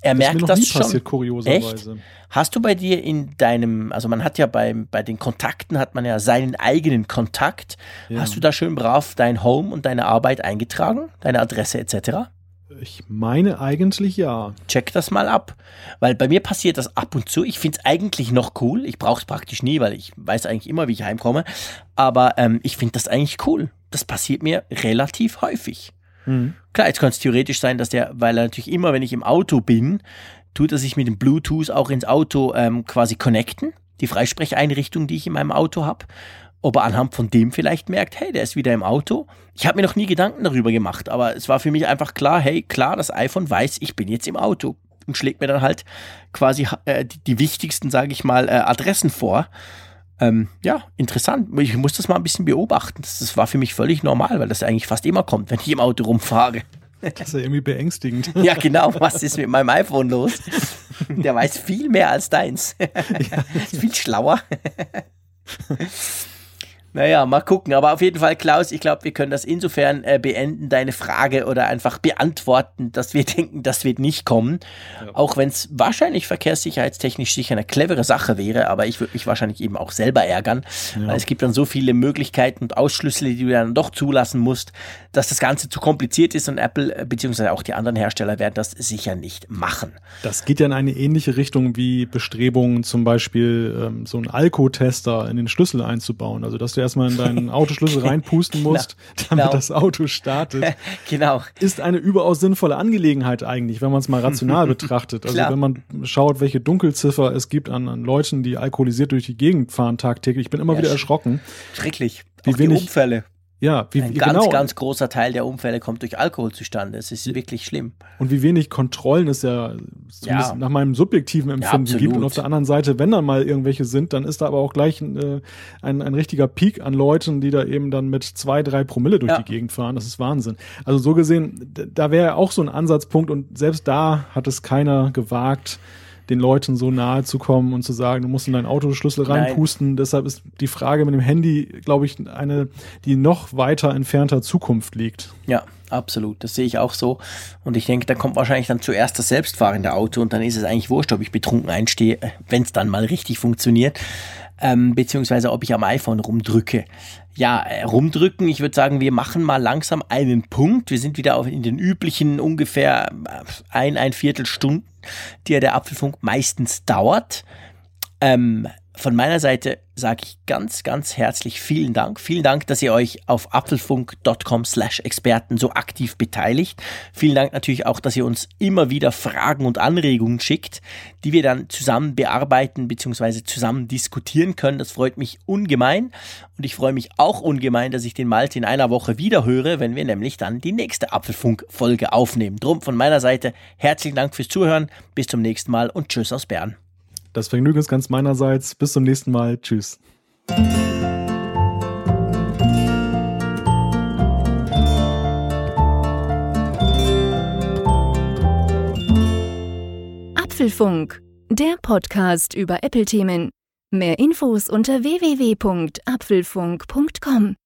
er das merkt ist mir noch das schon. passiert, kurioserweise. Echt? Hast du bei dir in deinem, also man hat ja bei, bei den Kontakten hat man ja seinen eigenen Kontakt. Ja. Hast du da schön brav dein Home und deine Arbeit eingetragen, deine Adresse etc.? Ich meine eigentlich ja. Check das mal ab. Weil bei mir passiert das ab und zu. Ich finde es eigentlich noch cool. Ich brauche es praktisch nie, weil ich weiß eigentlich immer, wie ich heimkomme. Aber ähm, ich finde das eigentlich cool. Das passiert mir relativ häufig. Mhm. Klar, jetzt könnte es theoretisch sein, dass der, weil er natürlich immer, wenn ich im Auto bin, tut er sich mit dem Bluetooth auch ins Auto ähm, quasi connecten. Die Freisprecheinrichtung, die ich in meinem Auto habe. Ob er anhand von dem vielleicht merkt, hey, der ist wieder im Auto. Ich habe mir noch nie Gedanken darüber gemacht, aber es war für mich einfach klar, hey, klar, das iPhone weiß, ich bin jetzt im Auto und schlägt mir dann halt quasi äh, die, die wichtigsten, sage ich mal, äh, Adressen vor. Ähm, ja, interessant. Ich muss das mal ein bisschen beobachten. Das, das war für mich völlig normal, weil das eigentlich fast immer kommt, wenn ich im Auto rumfahre. Das ist ja irgendwie beängstigend. Ja, genau. Was ist mit meinem iPhone los? Der weiß viel mehr als deins. ist viel schlauer. Naja, mal gucken. Aber auf jeden Fall, Klaus, ich glaube, wir können das insofern äh, beenden, deine Frage oder einfach beantworten, dass wir denken, das wird nicht kommen. Ja. Auch wenn es wahrscheinlich verkehrssicherheitstechnisch sicher eine clevere Sache wäre, aber ich würde mich wahrscheinlich eben auch selber ärgern, ja. weil es gibt dann so viele Möglichkeiten und Ausschlüsse, die du dann doch zulassen musst, dass das Ganze zu kompliziert ist und Apple äh, beziehungsweise auch die anderen Hersteller werden das sicher nicht machen. Das geht ja in eine ähnliche Richtung wie Bestrebungen, zum Beispiel ähm, so einen Alkotester in den Schlüssel einzubauen. Also dass du erstmal in deinen Autoschlüssel reinpusten musst, genau. damit genau. das Auto startet. genau. Ist eine überaus sinnvolle Angelegenheit eigentlich, wenn man es mal rational betrachtet. Also Klar. wenn man schaut, welche Dunkelziffer es gibt an, an Leuten, die alkoholisiert durch die Gegend fahren tagtäglich. Ich bin immer Ja, wieder sch- erschrocken. Schrecklich. Wie auch wenig- die Unfälle. Ja, wie, Ein ganz, genau. ganz großer Teil der Unfälle kommt durch Alkohol zustande. Es ist wirklich schlimm. Und wie wenig Kontrollen es ja, zumindest Ja. nach meinem subjektiven Empfinden absolut. gibt. Und auf der anderen Seite, wenn dann mal irgendwelche sind, dann ist da aber auch gleich ein, äh, ein, ein richtiger Peak an Leuten, die da eben dann mit zwei, drei Promille durch Ja. die Gegend fahren. Das ist Wahnsinn. Also so gesehen, da wäre auch so ein Ansatzpunkt und selbst da hat es keiner gewagt, den Leuten so nahe zu kommen und zu sagen, du musst in deinen Autoschlüssel Nein. reinpusten. Deshalb ist die Frage mit dem Handy, glaube ich, eine, die noch weiter entfernter Zukunft liegt. Ja, absolut. Das sehe ich auch so. Und ich denke, da kommt wahrscheinlich dann zuerst das selbstfahrende Auto und dann ist es eigentlich wurscht, ob ich betrunken einstehe, wenn es dann mal richtig funktioniert. Ähm, beziehungsweise ob ich am iPhone rumdrücke. Ja, äh, rumdrücken, ich würde sagen, wir machen mal langsam einen Punkt. Wir sind wieder auf, in den üblichen ungefähr äh, ein, ein Viertelstunden, die ja der Apfelfunk meistens dauert. Ähm, von meiner Seite sage ich ganz, ganz herzlich vielen Dank. Vielen Dank, dass ihr euch auf apfelfunk.com slash Experten so aktiv beteiligt. Vielen Dank natürlich auch, dass ihr uns immer wieder Fragen und Anregungen schickt, die wir dann zusammen bearbeiten bzw. zusammen diskutieren können. Das freut mich ungemein. Und ich freue mich auch ungemein, dass ich den Malte in einer Woche wieder höre, wenn wir nämlich dann die nächste Apfelfunk-Folge aufnehmen. Drum von meiner Seite herzlichen Dank fürs Zuhören. Bis zum nächsten Mal und tschüss aus Bern. Das Vergnügen ist ganz meinerseits. Bis zum nächsten Mal. Tschüss. Apfelfunk, der Podcast über Apple-Themen. Mehr Infos unter www.apfelfunk.com.